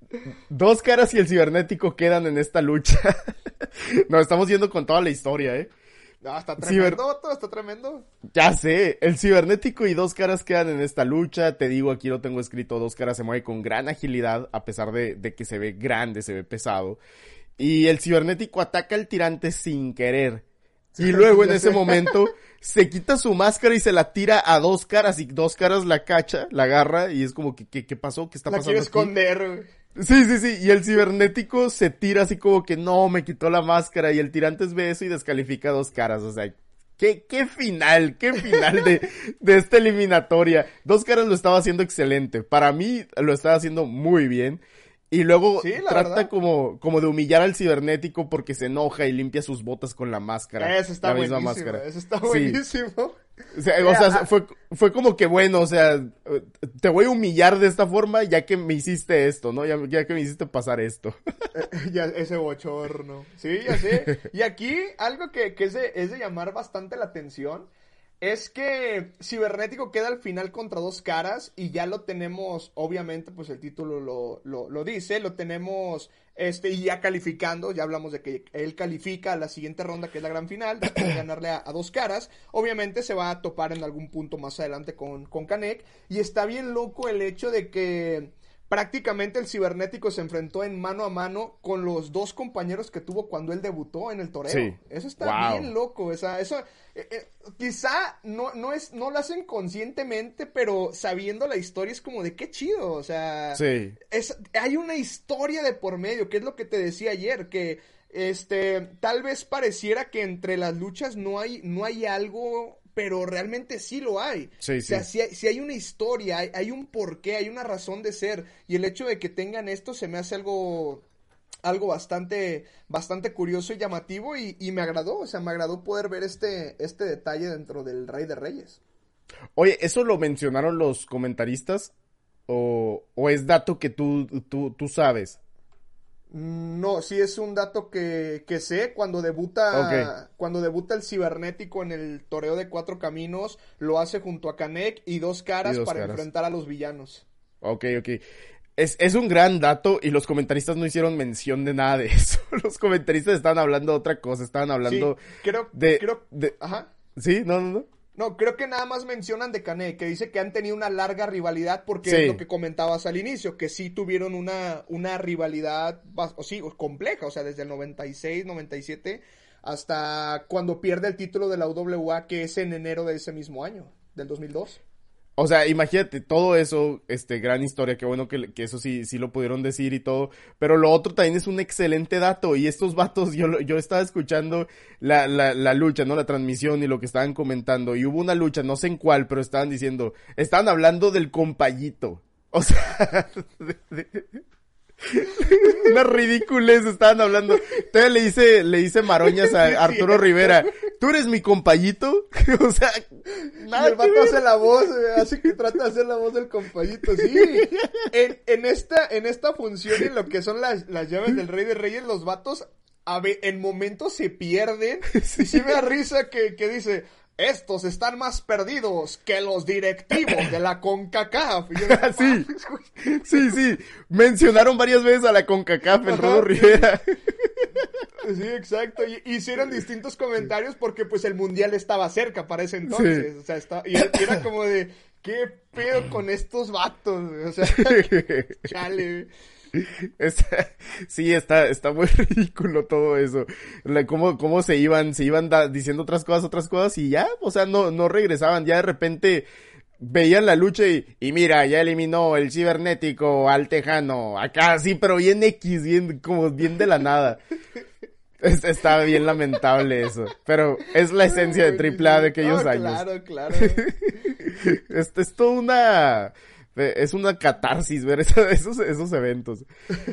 dos caras y el cibernético quedan en esta lucha. Nos estamos yendo con toda la historia, ¿eh? No, está tremendo, Ciber... todo está tremendo. Ya sé, el cibernético y dos caras quedan en esta lucha. Te digo, aquí lo tengo escrito, dos caras se mueve con gran agilidad, a pesar de, de que se ve grande, se ve pesado. Y el cibernético ataca al tirante sin querer. Y luego en ese momento se quita su máscara y se la tira a dos caras y dos caras la cacha, la agarra y es como que, ¿qué, pasó? ¿Qué está la pasando? Quiere esconder. Sí, sí, sí. Y el cibernético se tira así como que no, me quitó la máscara. Y el tirante ve eso y descalifica dos caras. O sea, qué, qué final, qué final de, de esta eliminatoria. Dos caras lo estaba haciendo excelente. Para mí lo estaba haciendo muy bien. Y luego sí, trata verdad. como, como de humillar al cibernético porque se enoja y limpia sus botas con la máscara. Eso está la misma buenísimo. máscara. Eso está buenísimo. Sí. O sea, o sea, fue, fue como que bueno, o sea, te voy a humillar de esta forma ya que me hiciste esto, ¿no? Ya, ya que me hiciste pasar esto. ya, ese bochorno. Sí, ya sé. Y aquí algo que, que es, de, es de llamar bastante la atención es que Cibernético queda al final contra dos caras y ya lo tenemos, obviamente, pues el título lo, lo, lo dice, lo tenemos este, y ya calificando, ya hablamos de que él califica a la siguiente ronda, que es la gran final, después de ganarle a, dos caras. Obviamente se va a topar en algún punto más adelante con, con Kanek. Y está bien loco el hecho de que prácticamente el cibernético se enfrentó en mano a mano con los dos compañeros que tuvo cuando él debutó en el toreo. Sí. Eso está wow. bien loco. O sea, eso eh, eh, quizá no, no es, no lo hacen conscientemente, pero sabiendo la historia es como de qué chido. O sea, sí. es, hay una historia de por medio, que es lo que te decía ayer, que este tal vez pareciera que entre las luchas no hay, no hay algo pero realmente sí lo hay. Sí, o sea, si hay, si hay, una historia, hay, hay, un porqué, hay una razón de ser. Y el hecho de que tengan esto se me hace algo algo bastante bastante curioso y llamativo y, y, me agradó, o sea, me agradó poder ver este este detalle dentro del Rey de Reyes. Oye, ¿eso lo mencionaron los comentaristas o, o es dato que tú, tú, tú sabes? No, sí es un dato que, que sé. Cuando debuta, okay. cuando debuta el cibernético en el toreo de cuatro caminos, lo hace junto a Kanek y dos caras y dos para caras. enfrentar a los villanos. Ok, ok. Es, es, un gran dato y los comentaristas no hicieron mención de nada de eso. Los comentaristas estaban hablando de otra cosa, estaban hablando sí, creo, de, creo, de... Ajá. Sí, no, no, no. No, creo que nada más mencionan de Cané, que dice que han tenido una larga rivalidad porque sí. es lo que comentabas al inicio, que sí tuvieron una, una rivalidad, o sí, compleja, o sea, desde el 96, 97 hasta cuando pierde el título de la UWA, que es en enero de ese mismo año, del 2002. O sea, imagínate, todo eso, este, gran historia, qué bueno que, que, eso sí, sí lo pudieron decir y todo, pero lo otro también es un excelente dato, y estos vatos, yo, yo estaba escuchando la, la, la lucha, ¿no? La transmisión y lo que estaban comentando, y hubo una lucha, no sé en cuál, pero estaban diciendo, estaban hablando del compayito, o sea, de, de, una ridiculez estaban hablando. Todavía le hice, le hice maroñas a Arturo Rivera. ¿Tú eres mi compayito? o sea, nada. Y el vato hace la voz, así que trata de hacer la voz del compayito, sí. En, en esta, en esta función, en lo que son las, las llaves del Rey de Reyes, los vatos, a ver, en momentos se pierden. Sí. Y sí me da risa que, que dice, estos están más perdidos que los directivos de la CONCACAF. sí, sí, sí. Mencionaron varias veces a la CONCACAF en Rodo Rivera. Sí, exacto. Y hicieron distintos comentarios porque pues el mundial estaba cerca para ese entonces. O sea, está, y era como de, ¿qué pedo con estos vatos? O sea, chale. sí, está, está muy ridículo todo eso. cómo, cómo se iban, se iban diciendo otras cosas, otras cosas y ya, o sea, no, no regresaban. Ya de repente veían la lucha y, y mira, ya eliminó el cibernético al tejano. Acá sí, pero bien X, bien, como bien de la nada. Está bien lamentable eso. Pero es la esencia de AAA de aquellos años. Claro, claro. Esto es toda una es una catarsis ver esos, esos eventos.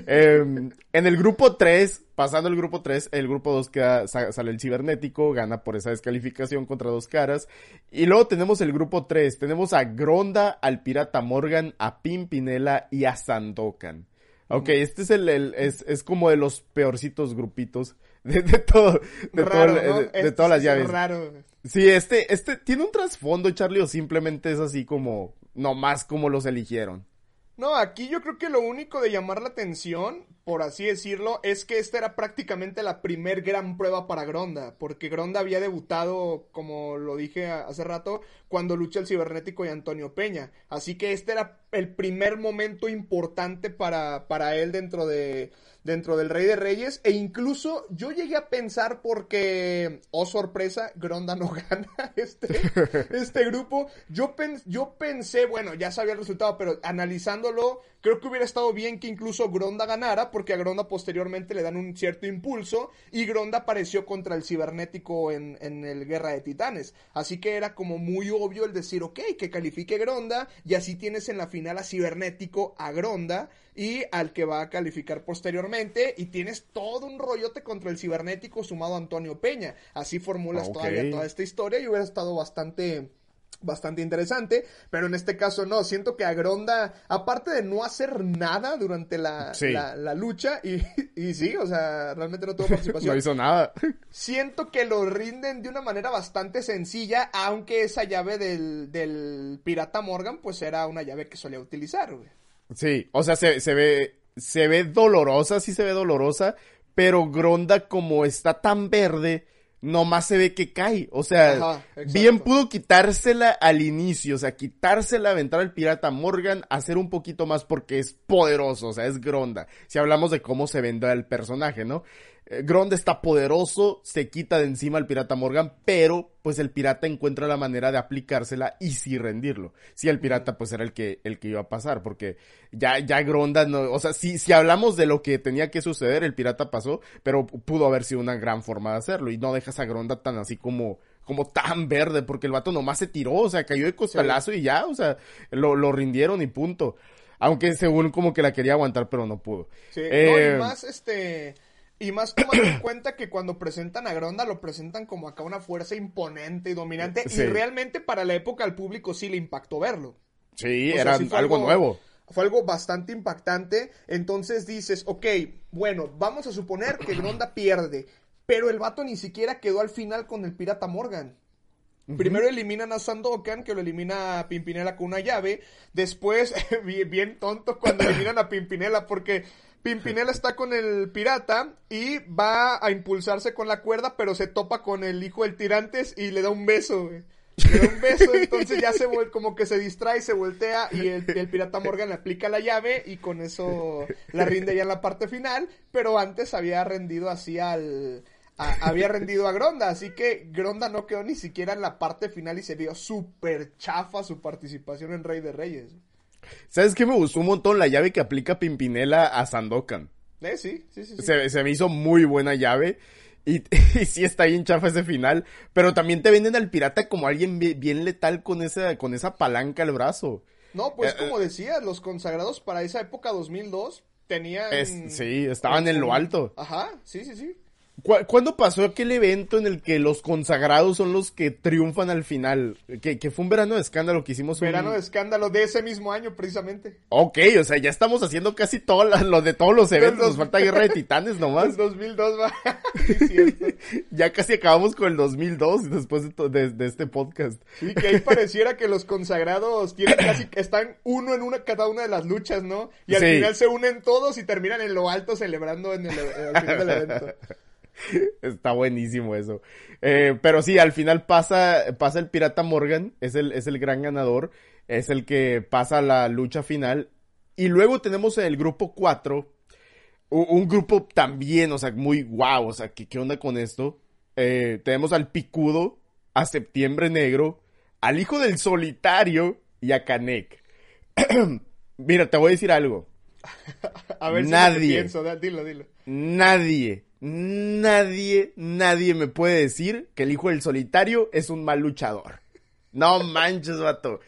Em, en el grupo 3, pasando el grupo 3, el grupo 2 queda, sale el cibernético, gana por esa descalificación contra dos caras. Y luego tenemos el grupo 3, tenemos a Gronda, al Pirata Morgan, a Pimpinela y a Sandokan. Ok, este es el, es, es, como de los peorcitos grupitos de, todo, de, de, este todas las llaves. Raro. Sí, este, este tiene un trasfondo, Charlie, o simplemente es así como no más como los eligieron. No, aquí yo creo que lo único de llamar la atención, por así decirlo, es que esta era prácticamente la primer gran prueba para Gronda, porque Gronda había debutado, como lo dije hace rato, cuando lucha el cibernético y Antonio Peña. Así que este era el primer momento importante para, para él dentro de, dentro del Rey de Reyes. E incluso yo llegué a pensar porque, oh sorpresa, Gronda no gana este, este grupo. Yo, yo pensé, bueno, ya sabía el resultado, pero analizándolo, creo que hubiera estado bien que incluso Gronda ganara, porque a Gronda posteriormente le dan un cierto impulso y Gronda apareció contra el cibernético en, en el Guerra de Titanes. Así que era como muy obvio el decir, ok, que califique Gronda y así tienes en la final a cibernético a Gronda y al que va a calificar posteriormente y tienes todo un rollote contra el cibernético sumado a Antonio Peña. Así formulas todavía toda esta historia y hubiera estado bastante bastante interesante, pero en este caso no, siento que Agronda, aparte de no hacer nada durante la, la, lucha, y, y, sí, o sea, realmente no tuvo participación. no hizo nada. siento que lo rinden de una manera bastante sencilla, aunque esa llave del, del Pirata Morgan, pues era una llave que solía utilizar, güey. Sí, o sea, se, se ve, se ve dolorosa, sí se ve dolorosa, pero Gronda como está tan verde, nomás se ve que cae. O sea, bien pudo quitársela al inicio, o sea, quitársela, aventar al pirata Morgan, hacer un poquito más porque es poderoso, o sea, es Gronda. Si hablamos de cómo se vende el personaje, ¿no? Eh, Gronda está poderoso, se quita de encima al pirata Morgan, pero pues el pirata encuentra la manera de aplicársela y sí rendirlo. Si el pirata pues era el que, el que iba a pasar, porque ya, ya Gronda no, o sea, si, si hablamos de lo que tenía que suceder, el pirata pasó, pero pudo haber sido una gran forma de hacerlo y no dejas a Gronda tan así como, como tan verde, porque el vato nomás se tiró, o sea, cayó de costalazo y ya, o sea, lo, lo rindieron y punto. Aunque según como que la quería aguantar, pero no pudo. Sí, no, y eh, más este y más tomando en cuenta que cuando presentan a Gronda lo presentan como acá una fuerza imponente y dominante. Y realmente para la época al público sí le impactó verlo. Sí, era algo, nuevo. Fue algo bastante impactante. Entonces dices, ok, bueno, vamos a suponer que Gronda pierde. Pero el vato ni siquiera quedó al final con el pirata Morgan. Primero eliminan a Sandokan, que lo elimina a Pimpinela con una llave. Después, bien, bien tonto cuando eliminan a Pimpinela, porque Pimpinela está con el pirata y va a impulsarse con la cuerda, pero se topa con el hijo del tirantes y le da un beso, Le da un beso, entonces ya se vuelve, como que se distrae, se voltea y el, pirata Morgan le aplica la llave y con eso la rinde ya en la parte final, pero antes había rendido así al... había rendido a Gronda, así que Gronda no quedó ni siquiera en la parte final y se vio súper chafa su participación en Rey de Reyes. ¿Sabes qué me gustó un montón? La llave que aplica Pimpinela a Sandokan. Eh, sí, sí, sí. Se, me hizo muy buena llave. Y, sí está bien chafa ese final. Pero también te venden al pirata como alguien bien, letal con esa, con esa palanca al brazo. No, pues eh, como eh. decía, los consagrados para esa época 2002 tenían... sí, estaban en lo alto. Ajá, sí, sí, sí. ¿Cu- ¿Cuándo pasó aquel evento en el que los consagrados son los que triunfan al final? Que, que fue un verano de escándalo que hicimos. un- Verano de escándalo de ese mismo año, precisamente. Ok, o sea, ya estamos haciendo casi todo la- lo de todos los eventos. dos- Nos falta Guerra de Titanes El nomás. 2002 va. Ya casi acabamos con el 2002 después de, de- de este podcast. Sí, que ahí pareciera que los consagrados tienen casi, están uno en una, cada una de las luchas, ¿no? Y al Sí. final se unen todos y terminan en lo alto celebrando en el, al final del evento. Está buenísimo eso. Eh, pero sí, al final pasa, pasa el Pirata Morgan, es el, es el gran ganador, es el que pasa la lucha final. Y luego tenemos en el grupo 4, u- un grupo también, o sea, muy guau, o sea, ¿qué, qué onda con esto? Eh, tenemos al Picudo, a Septiembre Negro, al Hijo del Solitario y a Canek. Mira, te voy a decir algo. A ver si Nadie. lo que pienso, dilo, dilo. Nadie, nadie, nadie me puede decir que el hijo del solitario es un mal luchador. No manches, vato.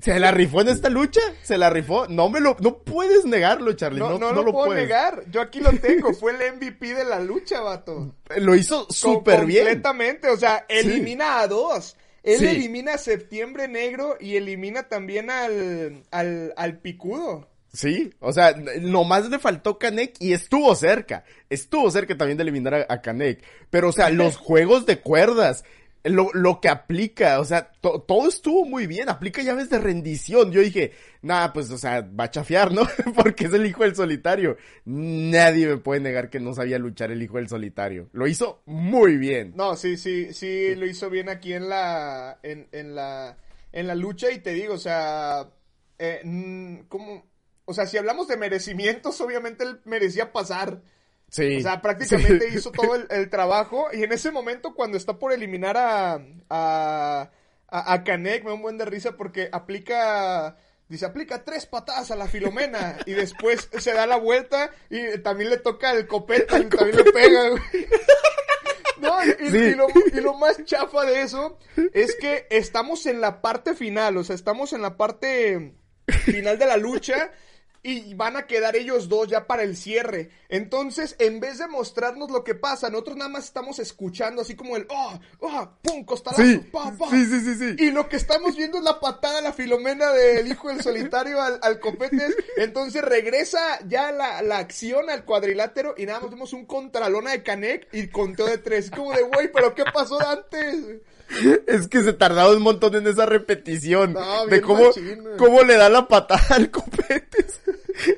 ¿Se la rifó en esta lucha? ¿Se la rifó? No me lo, no puedes negarlo, Charlie. No, No, no, no lo, puedo puedes. negar. Yo aquí lo tengo. Fue el MVP de la lucha, vato. Lo hizo súper bien. Completamente. O sea, elimina a dos. Él Sí. elimina a Septiembre Negro y elimina también al, al, al Picudo. Sí, o sea, nomás le faltó Kanek y estuvo cerca. Estuvo cerca también de eliminar a, a Kanek. Pero, o sea, los juegos de cuerdas, lo, lo que aplica, o sea, to- todo estuvo muy bien. Aplica llaves de rendición. Yo dije, nada, pues, o sea, va a chafiar, ¿no? Porque es el hijo del solitario. Nadie me puede negar que no sabía luchar el hijo del solitario. Lo hizo muy bien. No, sí, sí, sí, lo hizo bien aquí en la, en, en la, en la lucha y te digo, o sea, eh, ¿cómo? O sea, si hablamos de merecimientos, obviamente él merecía pasar. Sí. O sea, prácticamente Sí. hizo todo el, el trabajo y en ese momento cuando está por eliminar a, a, a, a Canek, me da un buen de risa porque aplica... Dice, aplica tres patadas a la Filomena y después se da la vuelta y también le toca el copete y también le pega. güey. No, y, y- Sí. y lo, y lo más chafa de eso es que estamos en la parte final, o sea, estamos en la parte final de la lucha y van a quedar ellos dos ya para el cierre. Entonces, en vez de mostrarnos lo que pasa, nosotros nada más estamos escuchando así como el, oh, oh, pum, costalazo, Sí, pa, pa. sí, sí, sí, sí. Y lo que estamos viendo es la patada a la filomena del hijo del solitario al, al copetes. Entonces regresa ya la, la acción al cuadrilátero y nada más vemos un contralona de Canek y conteo de tres. Como de, güey, ¿pero qué pasó antes? Es que se tardaba un montón en esa repetición. No, de cómo, cómo le da la patada al copetes.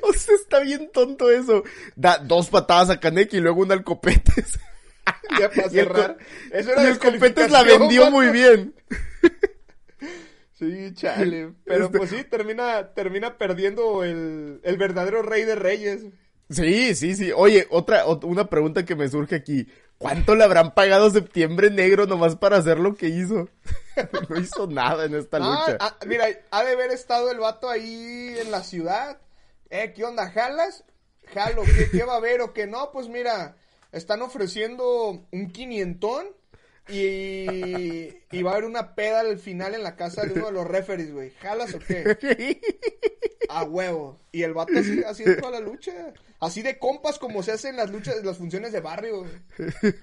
O sea, está bien tonto eso. Da dos patadas a Kaneki y luego una al copetes. Ya para Y el, cerrar. Eso era y el copetes la vendió muy bien. Sí, chale. Pero Este- pues sí, termina, termina perdiendo el, el verdadero rey de reyes. Sí, sí, sí. Oye, otra, ot- una pregunta que me surge aquí. ¿Cuánto le habrán pagado Septiembre Negro nomás para hacer lo que hizo? no hizo nada en esta Ah, lucha. ah, mira, ha de haber estado el vato ahí en la ciudad. Eh, ¿qué onda? ¿Jalas? Jalo, ¿qué, qué va a haber o qué no? Pues mira, están ofreciendo un quinientón y, y va a haber una peda al final en la casa de uno de los referees, güey. ¿Jalas o qué? A huevo. Y el vato así haciendo toda la lucha. Así de compas como se hacen las luchas, las funciones de barrio. güey.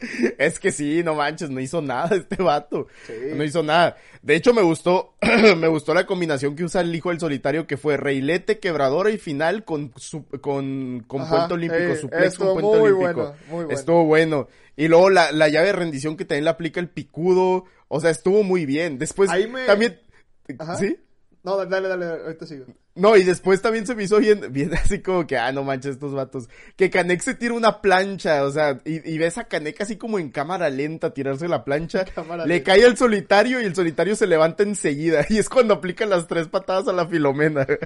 Es que sí, no manches, no hizo nada este vato. Sí. No hizo nada. De hecho, me gustó, me gustó la combinación que usa el hijo del solitario, que fue reilete, quebradora y final con, su- con, con Ajá, puente olímpico, sí, suplex con puente muy olímpico. bueno, muy bueno. Estuvo bueno. Y luego la, la llave de rendición que también le aplica el picudo. O sea, estuvo muy bien. Después me- también, Ajá. ¿sí? No, dale, dale, ahorita sigo. No, y después también se me hizo bien, bien así como que, ah, no manches estos vatos. Que Canek se tira una plancha, o sea, y, y ves a Canek así como en cámara lenta tirarse la plancha. Cámara le lenta. cae al solitario y el solitario se levanta enseguida. Y es cuando aplica las tres patadas a la Filomena.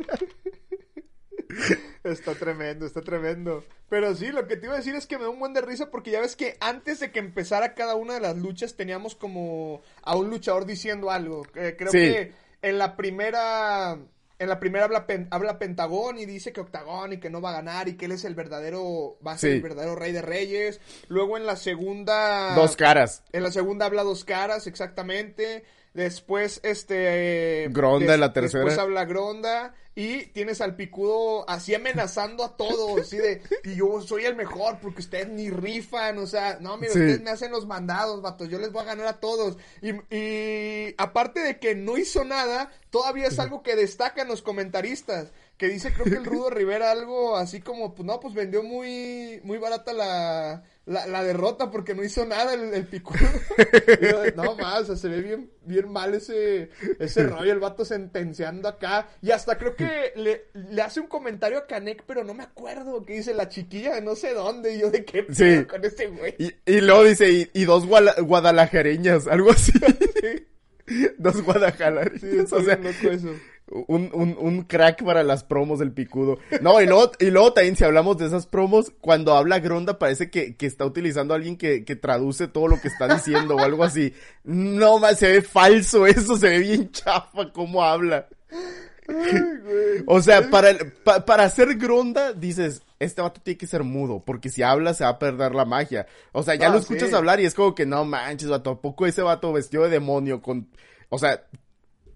Está tremendo, está tremendo. Pero sí, lo que te iba a decir es que me da un buen de risa porque ya ves que antes de que empezara cada una de las luchas teníamos como a un luchador diciendo algo. Eh, creo Sí. que en la primera... En la primera habla, habla Pentagón y dice que Octagón y que no va a ganar y que él es el verdadero, va a ser Sí. el verdadero rey de reyes. Luego en la segunda... Dos caras. En la segunda habla dos caras, exactamente. Después, este. Gronda des- la tercera. Después habla Gronda. Y tienes al picudo así amenazando a todos. Así de. Y yo soy el mejor porque ustedes ni rifan. O sea, no, mira, Sí. ustedes me hacen los mandados, vatos. Yo les voy a ganar a todos. Y, y aparte de que no hizo nada, todavía es algo que destacan los comentaristas. Que dice, creo que el Rudo Rivera algo así como, pues no, pues vendió muy, muy barata la, la, la derrota porque no hizo nada el, el picudo. No más, o sea, se ve bien, bien mal ese, ese rollo, el vato sentenciando acá. Y hasta creo que le, le hace un comentario a Canek, pero no me acuerdo, que dice la chiquilla de no sé dónde. Y yo, ¿de qué Sí. pedo con ese güey? Y, y luego dice, y, y dos guala- guadalajareñas, algo así. dos Sí, guadalajareñas. está o sea, loco eso. Un, un, un crack para las promos del picudo. No, y luego, y luego también si hablamos de esas promos, cuando habla Gronda parece que, que está utilizando a alguien que, que traduce todo lo que está diciendo o algo así. No, más se ve falso eso, se ve bien chafa cómo habla. Ay. O sea, para, el- pa- para hacer Gronda, dices, este vato tiene que ser mudo, porque si habla se va a perder la magia. O sea, ya Ah, lo escuchas sí. hablar y es como que no manches, vato, ¿a poco ese vato vestido de demonio con, o sea,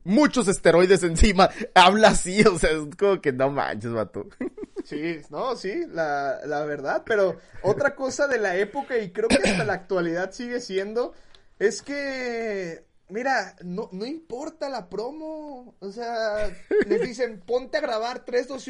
muchos esteroides encima, habla así, o sea, es como que no manches, vato. Sí, no, sí, la, la verdad, pero otra cosa de la época y creo que hasta la actualidad sigue siendo, es que, mira, no, no importa la promo, o sea, les dicen, ponte a grabar 3, 2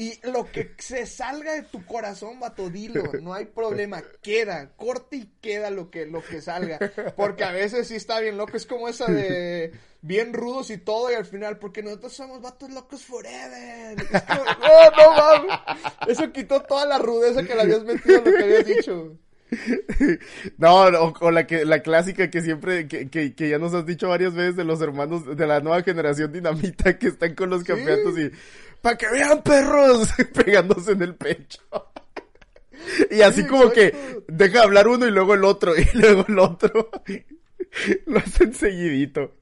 y 1 Q y lo que se salga de tu corazón, vato, dilo, no hay problema, queda, corte y queda lo que, lo que salga, porque a veces sí está bien loco, es como esa de bien rudos y todo y al final, porque nosotros somos vatos locos forever. Es como, no, no mames. Eso quitó toda la rudeza que le habías metido en lo que habías dicho. No, no, o la que, la clásica que siempre, que, que, que ya nos has dicho varias veces de los hermanos de la nueva generación dinamita que están con los Sí. campeonatos y, para que vean perros, pegándose en el pecho. Y así Sí, como que deja hablar uno y luego el otro, y luego el otro. Lo hacen seguidito.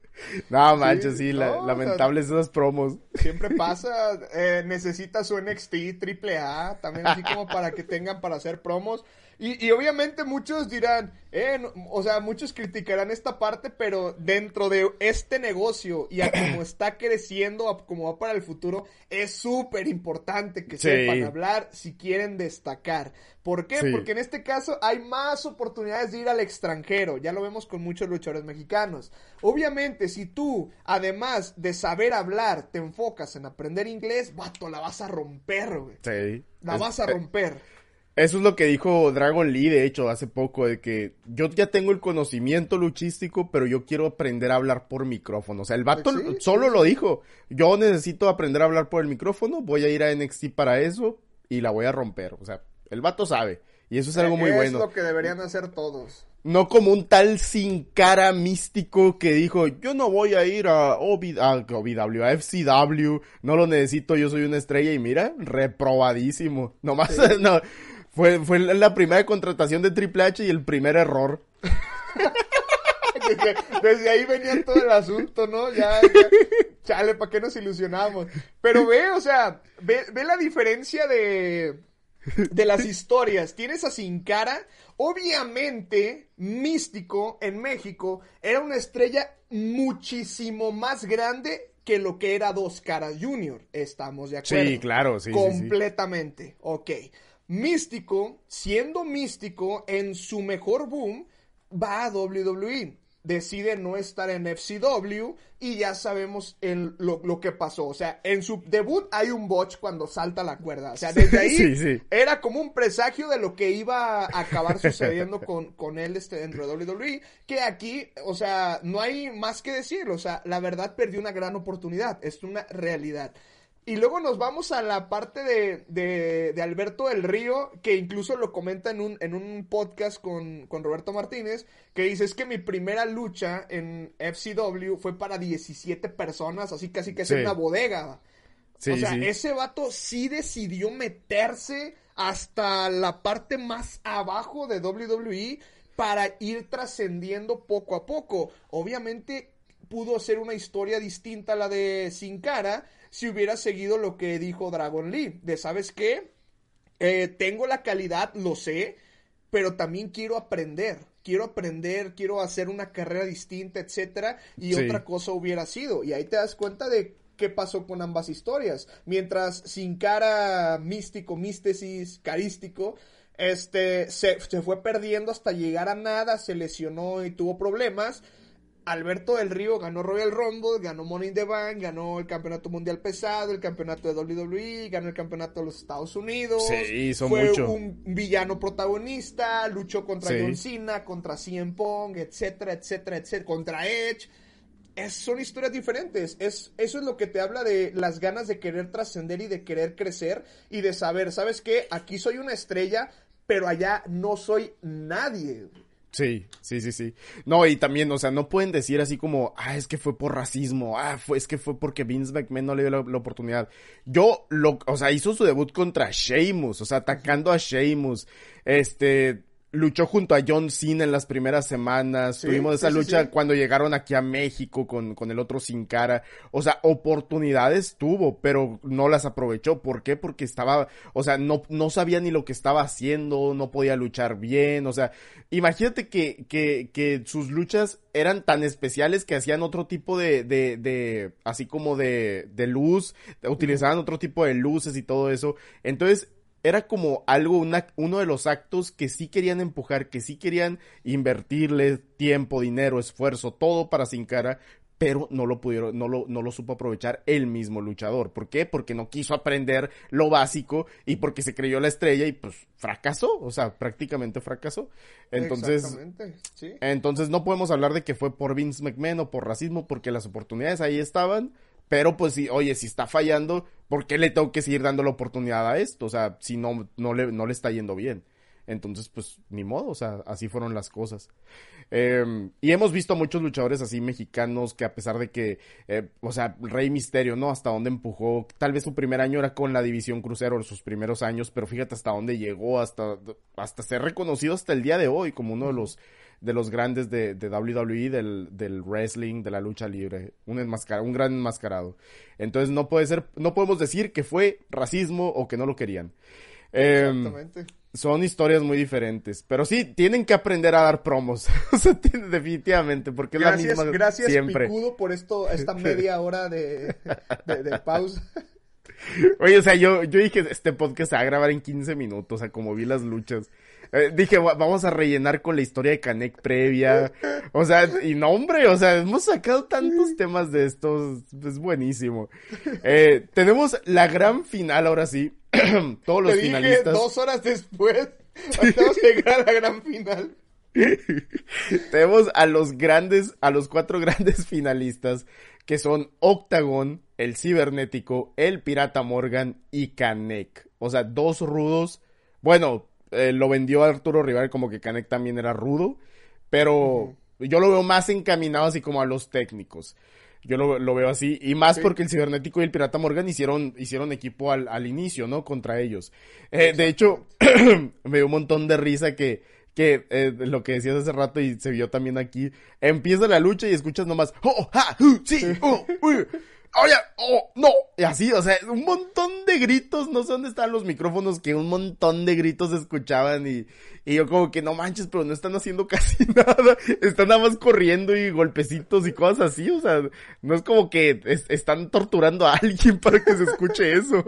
No, manches, sí, la- no, o sea- lamentables esas promos. Siempre pasa, eh, necesita su NXT triple A, también así como para que tengan para hacer promos. Y, y obviamente muchos dirán, eh, no- o sea, muchos criticarán esta parte, pero dentro de este negocio y a como está creciendo, a como va para el futuro, es súper importante que Sí. sepan hablar si quieren destacar. ¿Por qué? Sí. Porque en este caso hay más oportunidades de ir al extranjero. Ya lo vemos con muchos luchadores mexicanos. Obviamente, si tú, además de saber hablar, te enfocas en aprender inglés, vato, la vas a romper, güey. Sí. La Es- vas a romper. Eso es lo que dijo Dragon Lee, de hecho, hace poco, de que yo ya tengo el conocimiento luchístico, pero yo quiero aprender a hablar por micrófono. O sea, el vato Sí, sí, solo lo dijo. Yo necesito aprender a hablar por el micrófono, voy a ir a NXT para eso y la voy a romper. O sea, el vato sabe. Y eso es algo muy es bueno. lo que deberían hacer todos. No como un tal sin cara místico que dijo, yo no voy a ir a, OV a OVW, a FCW, no lo necesito, yo soy una estrella y mira, reprobadísimo. Nomás, no, fue, fue la primera contratación de Triple H y el primer error. Desde, desde ahí venía todo el asunto, ¿no? Ya, ya chale, ¿para qué nos ilusionamos? Pero ve, o sea, ve, ve la diferencia de, de las historias. Tienes a Sin Cara, obviamente, Místico en México era una estrella muchísimo más grande que lo que era Dos Caras Junior. Estamos de acuerdo. Sí, claro, sí, sí, sí. Completamente. Ok. Místico, siendo místico en su mejor boom, va a WWE. Decide no estar en FCW y ya sabemos el- lo, lo que pasó. O sea, en su debut hay un botch cuando salta la cuerda. O sea, desde ahí Sí, sí. era como un presagio de lo que iba a acabar sucediendo con, con él este, dentro de WWE. Que aquí, o sea, no hay más que decir. O sea, la verdad perdió una gran oportunidad. Es una realidad. Y luego nos vamos a la parte de, de, de Alberto del Río, que incluso lo comenta en un, en un podcast con, con Roberto Martínez, que dice, es que mi primera lucha en FCW fue para 17 personas, así casi que es Sí. una bodega. Sí, o sea, sí. ese vato sí decidió meterse hasta la parte más abajo de WWE para ir trascendiendo poco a poco. Obviamente pudo ser una historia distinta a la de Sin Cara si hubiera seguido lo que dijo Dragon Lee. De, ¿sabes qué? Eh, tengo la calidad, lo sé. pero también quiero aprender. Quiero aprender, quiero hacer una carrera distinta, etcétera, y Sí. otra cosa hubiera sido. Y ahí te das cuenta de qué pasó con ambas historias. Mientras Sin Cara, místico, místesis, carístico, este, se, se fue perdiendo hasta llegar a nada, se lesionó y tuvo problemas. Alberto del Río ganó Royal Rumble, ganó Money in the Bank, ganó el Campeonato Mundial Pesado, el Campeonato de WWE, ganó el Campeonato de los Estados Unidos. Sí, hizo fue mucho. un villano protagonista, luchó contra Sí. John Cena, contra CM Punk, etcétera, etcétera, etcétera, contra Edge. Es- son historias diferentes. Es, eso es lo que te habla de las ganas de querer trascender y de querer crecer y de saber, ¿sabes qué? Aquí soy una estrella, pero allá no soy nadie. Sí, sí, sí, sí. No, y también, o sea, no pueden decir así como, ah, es que fue por racismo, ah, fue, es que fue porque Vince McMahon no le dio la, la oportunidad. Yo, lo, o sea, hizo su debut contra Sheamus, o sea, atacando a Sheamus, este, luchó junto a John Cena en las primeras semanas, Sí, tuvimos esa sí, lucha sí. cuando llegaron aquí a México con, con el otro sin cara, o sea, oportunidades tuvo, pero no las aprovechó, ¿por qué? Porque estaba, o sea, no, no sabía ni lo que estaba haciendo, no podía luchar bien, o sea, imagínate que, que, que sus luchas eran tan especiales que hacían otro tipo de, de, de así como de, de luz, utilizaban otro tipo de luces y todo eso, entonces, era como algo, una, uno de los actos que sí querían empujar, que sí querían invertirle tiempo, dinero, esfuerzo, todo para Sin Cara, pero no lo pudieron, no lo, no lo supo aprovechar el mismo luchador. ¿Por qué? Porque no quiso aprender lo básico y porque se creyó la estrella y pues fracasó, o sea, prácticamente fracasó. Entonces, sí. entonces no podemos hablar de que fue por Vince McMahon o por racismo, porque las oportunidades ahí estaban. Pero pues sí, oye, si está fallando, ¿por qué le tengo que seguir dando la oportunidad a esto? O sea, si no, no le, no le está yendo bien. Entonces, pues, ni modo, o sea, así fueron las cosas. Eh, y hemos visto muchos luchadores así mexicanos que a pesar de que, eh, o sea, Rey Misterio, ¿no? Hasta dónde empujó. Tal vez su primer año era con la División Crucero, sus primeros años, pero fíjate hasta dónde llegó, hasta, hasta ser reconocido hasta el día de hoy como uno de los de los grandes de, de WWE, del, del wrestling, de la lucha libre, un enmascarado, un gran enmascarado. Entonces no puede ser, no podemos decir que fue racismo o que no lo querían. Eh, Exactamente. son historias muy diferentes, pero sí, tienen que aprender a dar promos, o sea, definitivamente, porque es Gracias, la misma gracias siempre. Picudo por esto, esta media hora de, de, de pausa. Oye, o sea, yo, yo dije, este podcast se va a grabar en 15 minutos, o sea, como vi las luchas. Eh, dije, "Va- vamos a rellenar con la historia de Canek previa. O sea, y no, hombre, o sea, hemos sacado tantos temas de estos. Es buenísimo. Eh, tenemos la gran final, ahora sí. Todos los Te dije finalistas. dos horas después. Estamos llegando a la gran final. Tenemos a los grandes, a los cuatro grandes finalistas, que son Octagon, el Cibernético, el Pirata Morgan y Canek. O sea, dos rudos. Bueno, eh, lo vendió Arturo Rivera como que Canek también era rudo, pero yo lo veo más encaminado así como a los técnicos. Yo lo, lo veo así, y más Sí. porque el Cibernético y el Pirata Morgan hicieron, hicieron equipo al, al inicio, ¿no? Contra ellos. Eh, de hecho, me dio un montón de risa que, que eh, lo que decías hace rato y se vio también aquí, empieza la lucha y escuchas nomás, oh, ja, uh, sí, oh, uy, oye, oh, no, y así, o sea, un montón de gritos, no sé dónde están los micrófonos, que un montón de gritos escuchaban y, y yo como que no manches, pero no están haciendo casi nada, están nada más corriendo y golpecitos y cosas así, o sea, no es como que es- están torturando a alguien para que se escuche eso.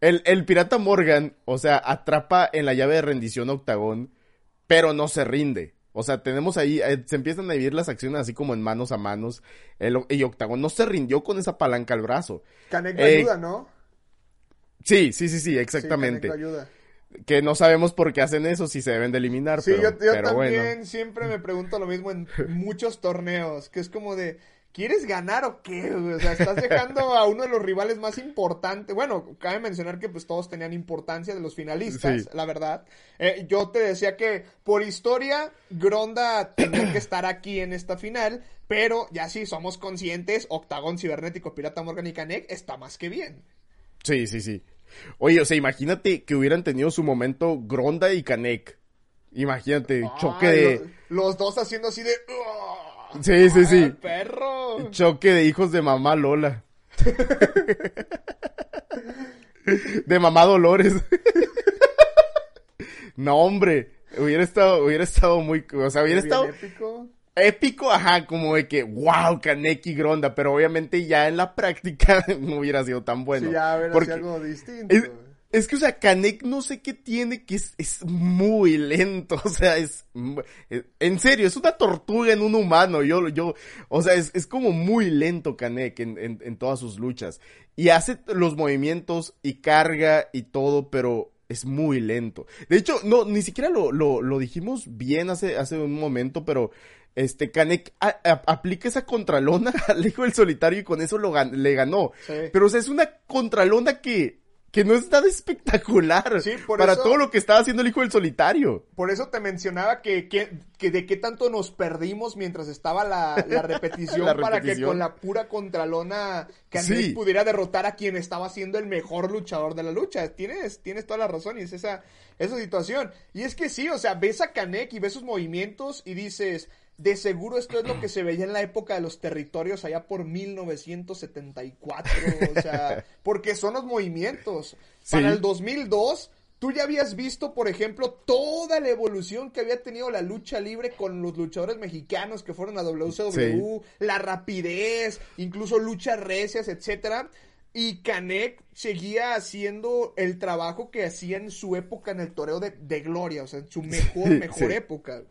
El, el pirata Morgan, o sea, atrapa en la llave de rendición Octagón, pero no se rinde. O sea, tenemos ahí, eh, se empiezan a dividir las acciones así como en manos a manos. El, y Octagón no se rindió con esa palanca al brazo. Canek Eh, ayuda, ¿no? Sí, sí, sí, sí, Sí, exactamente. Lo ayuda. que no sabemos por qué hacen eso, si se deben de eliminar, Sí, pero, yo, yo pero también bueno. siempre me pregunto lo mismo en muchos torneos, que es como de, ¿quieres ganar o qué? O sea, estás dejando a uno de los rivales más importantes. Bueno, cabe mencionar que pues todos tenían importancia de los finalistas, Sí. la verdad. Eh, yo te decía que por historia, Gronda tenía que estar aquí en esta final, pero ya sí somos conscientes, Octagón Cibernético, Pirata Morgan y Canek está más que bien. Sí, sí, sí. Oye, o sea, imagínate que hubieran tenido su momento Gronda y Canek. Imagínate, choque de... lo- los dos haciendo así de... Sí, sí, sí. ¡Ay, perro! Choque de hijos de mamá Lola. de mamá Dolores. No, hombre, hubiera estado, hubiera estado muy, o sea, hubiera estado épico. épico, ajá, como de que, wow, Kaneki Gronda, pero obviamente ya en la práctica no hubiera sido tan bueno. sí, ya a ver, porque algo distinto. es, es que, o sea, Kanek no sé qué tiene, que es, es muy lento, o sea, es, en serio, es una tortuga en un humano, yo, yo, o sea, es, es como muy lento Kanek en, en, en todas sus luchas, y hace los movimientos y carga y todo, pero es muy lento. De hecho, no, ni siquiera lo, lo, lo dijimos bien hace, hace un momento, pero este, Kanek a- a- aplica esa contralona al hijo del solitario y con eso lo le ganó. Sí. Pero, o sea, es una contralona que, que no es nada espectacular Sí, por para eso- todo lo que estaba haciendo el hijo del solitario. Por eso te mencionaba que, que, que de qué tanto nos perdimos mientras estaba la, la repetición La para que con la pura contralona Sí. pudiera derrotar a quien estaba siendo el mejor luchador de la lucha. Tienes, tienes toda la razón y es esa, esa situación. Y es que sí, o sea, ves a Canek y ves sus movimientos y dices, de seguro esto es lo que se veía en la época de los territorios allá por 1974, o sea, porque son los movimientos. Para el 2002, tú ya habías visto, por ejemplo, toda la evolución que había tenido la lucha libre con los luchadores mexicanos que fueron a WCW, la rapidez, incluso luchas recias, etcétera. Y Canek seguía haciendo el trabajo que hacía en su época en el toreo de, de gloria, o sea, en su mejor, mejor Sí. época.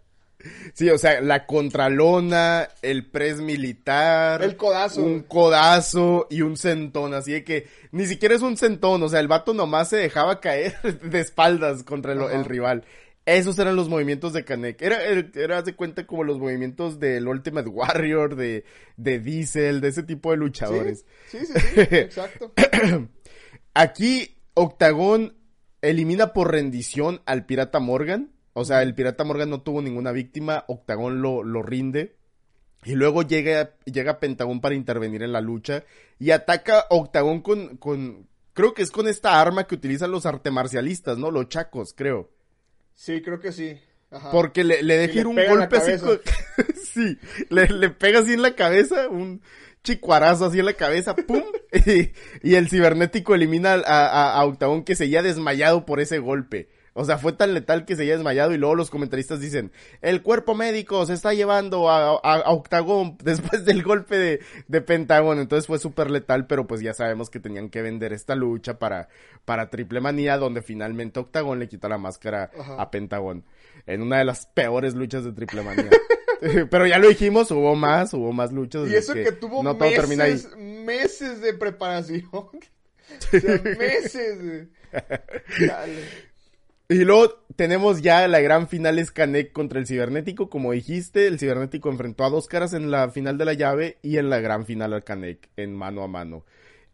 Sí, o sea, la contralona, el press militar. El codazo. Un codazo y un centón. Así de que ni siquiera es un centón. O sea, el vato nomás se dejaba caer de espaldas contra el, rival. Esos eran los movimientos de Kanek. Era, era, era, de cuenta, como los movimientos del Ultimate Warrior, de, de Diesel, de ese tipo de luchadores. Sí, sí, sí, sí, exacto. Aquí, Octagón elimina por rendición al Pirata Morgan. O sea, el Pirata Morgan no tuvo ninguna víctima. Octagón lo, lo rinde. Y luego llega, llega Pentagón para intervenir en la lucha. Y ataca Octagón con, con. Creo que es con esta arma que utilizan los artemarcialistas, ¿no? Los chacos, creo. Sí, creo que sí. Ajá. Porque le, le deja ir un golpe así. con- sí, le, le pega así en la cabeza, un chicuarazo así en la cabeza, ¡pum! Y, y el cibernético elimina a, a, a Octagón que seguía desmayado por ese golpe. O sea, fue tan letal que seguía desmayado y luego los comentaristas dicen, el cuerpo médico se está llevando a, a- a Octagón después del golpe de, de Pentagón. Entonces fue súper letal, pero pues ya sabemos que tenían que vender esta lucha para, para Triple Manía, donde finalmente Octagón le quita la máscara Ajá. a Pentagón. En una de las peores luchas de Triple Manía. pero ya lo dijimos, hubo más, hubo más luchas. Y eso que tuvo no todo termina ahí. meses, meses de preparación. o sea, meses. Dale. Y luego tenemos ya la gran final es Canek contra el Cibernético. Como dijiste, el Cibernético enfrentó a dos caras en la final de la llave y en la gran final al Canek en mano a mano.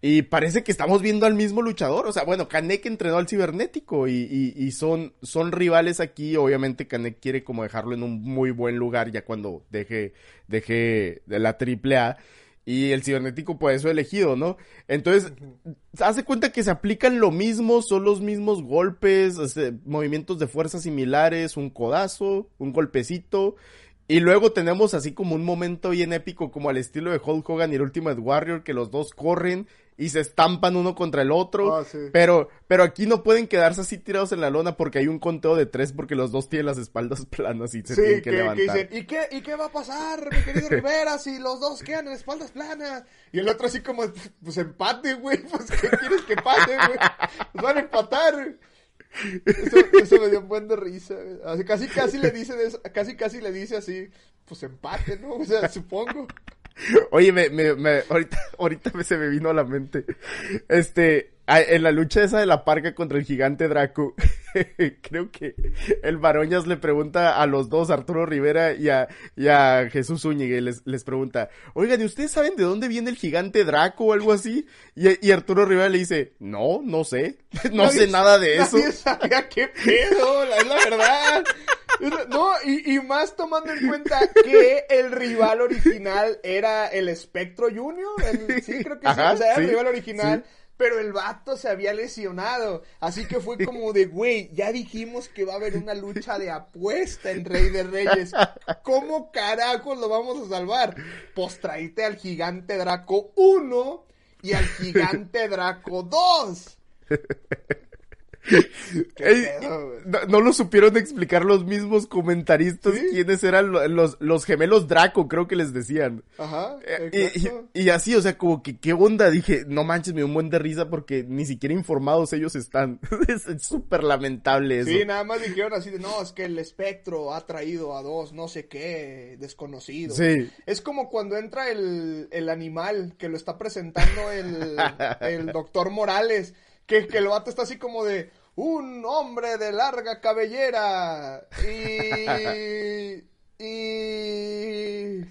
Y parece que estamos viendo al mismo luchador. O sea, bueno, Canek entrenó al Cibernético y, y, y son, son rivales aquí. Obviamente Canek quiere como dejarlo en un muy buen lugar ya cuando deje, deje de la triple A. Y el cibernético por eso elegido, ¿no? Entonces, hace cuenta que se aplican lo mismo, son los mismos golpes, este, movimientos de fuerza similares, un codazo, un golpecito. Y luego tenemos así como un momento bien épico, como al estilo de Hulk Hogan y el Ultimate Warrior, que los dos corren y se estampan uno contra el otro. Ah, sí. Pero, pero aquí no pueden quedarse así tirados en la lona porque hay un conteo de tres porque los dos tienen las espaldas planas y se Sí, tienen que, que, que levantar. dicen, ¿y qué, ¿y qué va a pasar, mi querido Rivera, si los dos quedan en espaldas planas? Y el otro así como, pues empate, güey, pues ¿qué quieres que pase, güey? Pues van a empatar. Eso, eso me dio un buen de risa. Así, casi, casi le dice, de eso- casi, casi le dice así, pues empate, ¿no? O sea, supongo. Oye, me, me, me, ahorita, ahorita se me vino a la mente. Este, en la lucha esa de la parca contra el gigante Draco, creo que el Baroñas le pregunta a los dos, Arturo Rivera y a, y a Jesús Zúñiga, y les, les pregunta, oigan, ¿y ustedes saben de dónde viene el gigante Draco o algo así? Y, y Arturo Rivera le dice, no, no sé, no Nadie- sé nada de eso. Nadie sabía qué pedo, la, es la verdad. No, y, y más tomando en cuenta que el rival original era el Spectro Junior. el- sí, creo que sí, o sea, era el rival original. sí. Pero el vato se había lesionado. Así que fue como de, güey, ya dijimos que va a haber una lucha de apuesta en Rey de Reyes. ¿Cómo carajos lo vamos a salvar? Pues traíte al gigante Draco 1 y al gigante Draco 2. No, lo supieron explicar los mismos comentaristas quiénes eran los, los, gemelos Draco, creo que les decían. Ajá. Eh, y, así, o sea, como que qué onda, dije, no manches, me dio un buen de risa porque ni siquiera informados ellos están. es súper lamentable eso. Sí, nada más dijeron así de, no, es que el espectro ha traído a dos, no sé qué, desconocidos. Sí. Es como cuando entra el, el animal que lo está presentando el, el doctor Morales que, que el vato está así como de un hombre de larga cabellera y, y,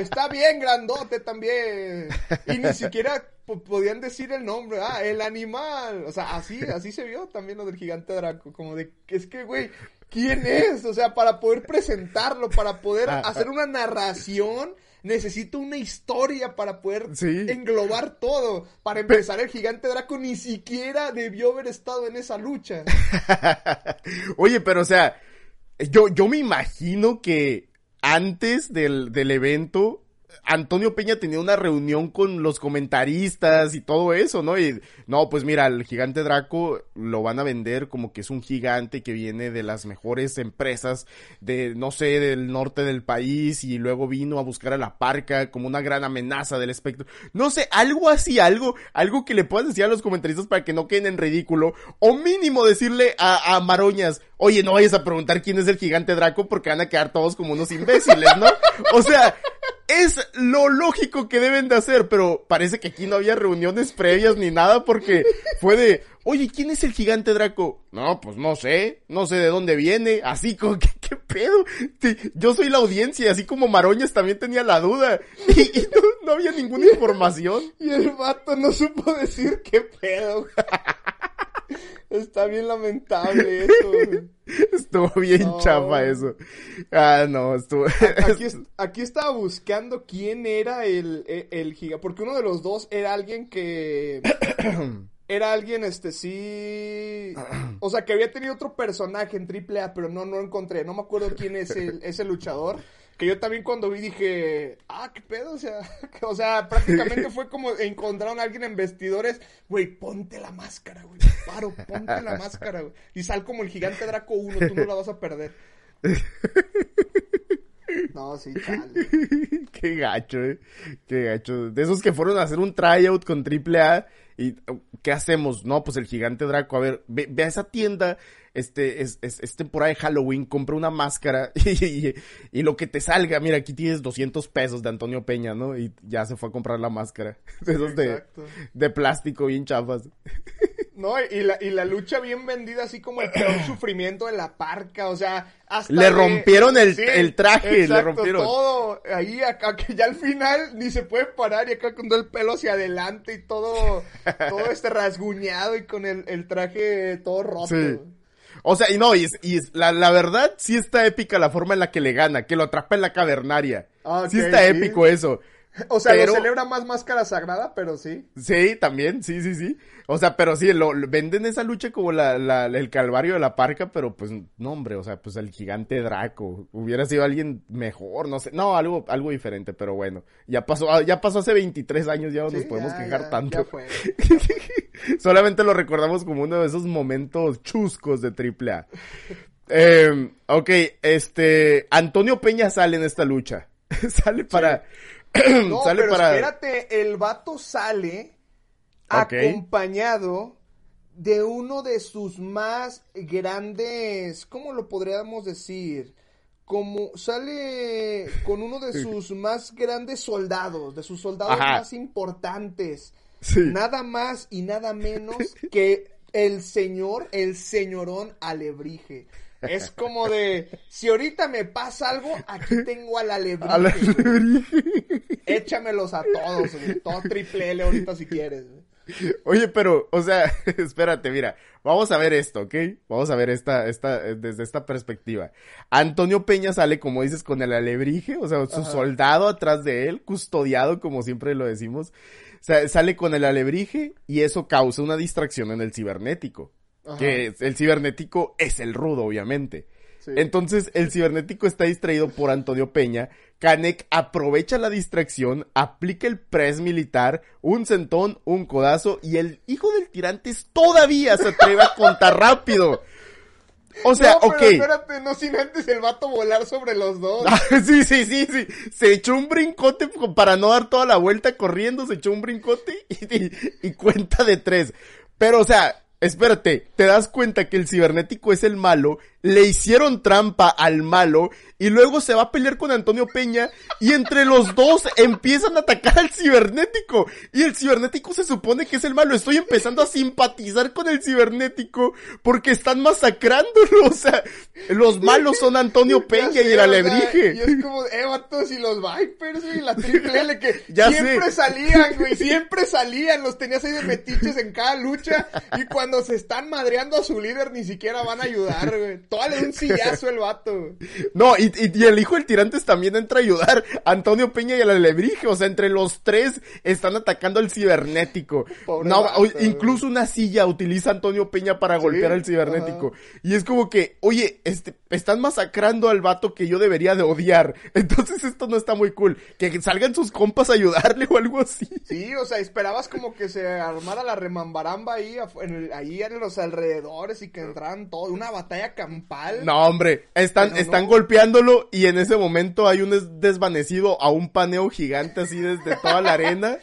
está bien grandote también. Y ni siquiera podían decir el nombre, ah, el animal, o sea, así, así se vio también lo del gigante Draco, como de, es que, güey, ¿quién es? O sea, para poder presentarlo, para poder hacer una narración necesito una historia para poder englobar todo. Para empezar, el gigante Draco ni siquiera debió haber estado en esa lucha. Oye, pero o sea, yo, yo me imagino que antes del, del evento Antonio Peña tenía una reunión con los comentaristas y todo eso, ¿no? Y no, pues mira, el gigante Draco lo van a vender como que es un gigante que viene de las mejores empresas de, no sé, del norte del país y luego vino a buscar a la parca como una gran amenaza del espectro. No sé, algo así, algo, algo que le puedas decir a los comentaristas para que no queden en ridículo o mínimo decirle a, a Maroñas, oye, no vayas a preguntar quién es el gigante Draco porque van a quedar todos como unos imbéciles, ¿no? O sea, es lo lógico que deben de hacer, pero parece que aquí no había reuniones previas ni nada porque fue de, oye, ¿quién es el gigante Draco? No, pues no sé, no sé de dónde viene, así como, ¿qué, qué pedo? Yo soy la audiencia, así como Maroñas también tenía la duda y, no, no, había ninguna información. Y el vato no supo decir qué pedo. Está bien lamentable eso. Estuvo bien chapa eso. Ah, no, estuvo. Aquí, estaba buscando quién era el, el, giga. Porque uno de los dos era alguien que. era alguien, este, sí. O sea, que había tenido otro personaje en AAA, pero no, no encontré. No me acuerdo quién es el, ese luchador. Que yo también cuando vi dije, ah, qué pedo, o sea, o sea, prácticamente fue como encontraron a alguien en vestidores, güey, ponte la máscara, güey, paro, ponte la máscara, güey, y sal como el gigante Draco 1, tú no la vas a perder. No, sí, chale. Qué gacho, eh. Qué gacho. De esos que fueron a hacer un tryout con AAA y ¿qué hacemos? No, pues el gigante Draco, a ver, ve, ve a esa tienda este, es, es, temporada de Halloween, compra una máscara y, y, lo que te salga, mira, aquí tienes 200 pesos de Antonio Peña, ¿no? Y ya se fue a comprar la máscara. Esos de, de plástico bien chafas. No, y la, y la lucha bien vendida, así como el peor sufrimiento de la parca, o sea, hasta. Le rompieron el, el traje, le rompieron. Todo, ahí, acá, que ya al final ni se puede parar y acá con todo el pelo hacia adelante y todo, todo este rasguñado y con el, el traje todo roto. O sea, y no, y, y la, la, verdad sí está épica la forma en la que le gana, que lo atrapa en la cavernaria. sí está épico eso. O sea, lo celebra más máscara sagrada, pero sí. Sí, también, sí, sí, sí. O sea, pero sí, lo, venden esa lucha como la, la, el calvario de la parca, pero pues, no, hombre, o sea, pues el gigante Draco. Hubiera sido alguien mejor, no sé. No, algo, algo diferente, pero bueno. Ya pasó, ah, ya pasó hace 23 años, ya no nos podemos quejar tanto. Solamente lo recordamos como uno de esos momentos chuscos de AAA. eh, ok, este, Antonio Peña sale en esta lucha. sale para... no, pero espérate, el vato sale acompañado de uno de sus más grandes, ¿cómo lo podríamos decir? Como sale con uno de sus más grandes soldados, de sus soldados más importantes. Nada más y nada menos que el señor, el señorón Alebrije. Es como de, si ahorita me pasa algo, aquí tengo al alebrije. Échamelos a todos, todo triple L ahorita si quieres. Oye, pero, o sea, espérate, mira, vamos a ver esto, ¿ok? Vamos a ver esta, esta, desde esta perspectiva. Antonio Peña sale, como dices, con el alebrije, o sea, su soldado atrás de él, custodiado, como siempre lo decimos, sale con el alebrije y eso causa una distracción en el cibernético. Que el cibernético es el rudo, obviamente. Entonces el cibernético está distraído por Antonio Peña. Canek aprovecha la distracción, aplica el press militar, un centón, un codazo y el hijo del tirantes todavía se atreve a contar rápido. O sea, no, ok. Pero espérate, no sin antes el vato volar sobre los dos. sí, sí, sí, sí. Se echó un brincote para no dar toda la vuelta corriendo, se echó un brincote y, y, y cuenta de tres. Pero, o sea, espérate, te das cuenta que el cibernético es el malo, le hicieron trampa al malo y luego se va a pelear con Antonio Peña y entre los dos empiezan a atacar al cibernético y el cibernético se supone que es el malo. Estoy empezando a simpatizar con el cibernético porque están masacrándolo. O sea, los malos son Antonio Peña y el o sea, alebrije. y es como, eh, vatos, y los Vipers, y la triple L que Ya siempre sé. salían, güey, siempre salían, los tenías ahí de metiches en cada lucha, y cuando se están madreando a su líder ni siquiera van a ayudar, güey. Un sillazo el vato. No, y, y- y el hijo del tirantes también entra a ayudar a Antonio Peña y al alebrije. O sea, entre los tres están atacando al cibernético. Pobre no, vato, o- güey. incluso una silla utiliza Antonio Peña para golpear al cibernético. Y es como que, oye, este, están masacrando al vato que yo debería de odiar. Entonces esto no está muy cool. Que salgan sus compas a ayudarle o algo así. Sí, o sea, esperabas como que se armara la remambaramba ahí, en el- ahí en los alrededores y que entraran todo, una batalla campal. No, hombre, están, están no. golpeándolo y en ese momento hay un des- desvanecido a un paneo gigante así desde toda la arena.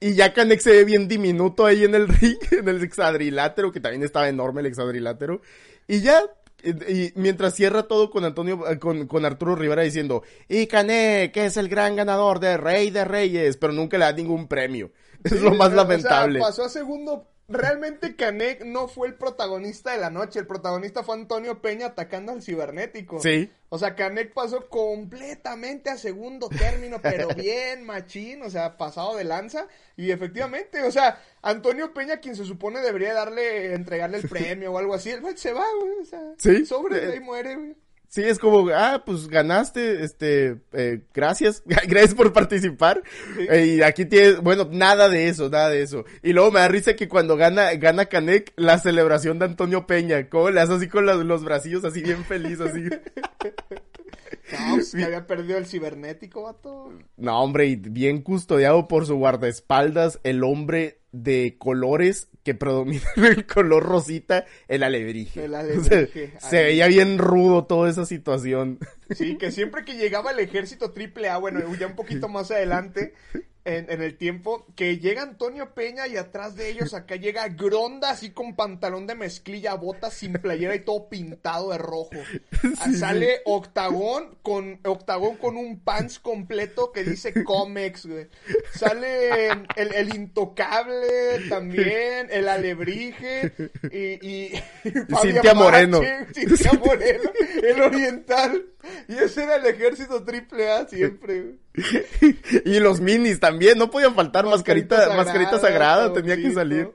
Y ya Canek se ve bien diminuto ahí en el ring, en el hexadrilátero, que también estaba enorme el hexadrilátero. Y ya, y, mientras cierra todo con Antonio, eh, con, con Arturo Rivera diciendo, y que es el gran ganador de Rey de Reyes, pero nunca le da ningún premio. Es lo más O sea, lamentable. pasó a segundo. Realmente Canek no fue el protagonista de la noche. El protagonista fue Antonio Peña atacando al cibernético. Sí. O sea, Canek pasó completamente a segundo término, pero bien machín, o sea, pasado de lanza. Y efectivamente, o sea, Antonio Peña, quien se supone debería darle, entregarle el premio o algo así, el se va, güey. O sea, Sí. sobre Eh, ahí muere, güey. Sí, es como, ah, pues ganaste, este, eh, gracias, gracias por participar. Eh, y aquí tienes, bueno, nada de eso, nada de eso. Y luego me da risa que cuando gana, gana Canek, la celebración de Antonio Peña, como le hace así con los, los bracillos así bien feliz, así. No, pues, que había perdido el cibernético, vato. No, hombre, y bien custodiado por su guardaespaldas, el hombre de colores que predomina el color rosita, el alebrije. El O alebrije, sea, se veía bien rudo toda esa situación. Sí, que siempre que llegaba el ejército triple A, bueno, ya un poquito más adelante en, en el tiempo, que llega Antonio Peña y atrás de ellos acá llega Gronda así con pantalón de mezclilla, botas sin playera y todo pintado de rojo. Sale Octagón con Octagón con un pants completo que dice Comex, güey. Sale el, el intocable también, el alebrije y, y, y Cintia Moreno. Cintia Moreno, el oriental. Y ese era el ejército triple A siempre, güey. y los minis también, no podían faltar mascarita, Mascarita mascarita sagrada, tenía que salir.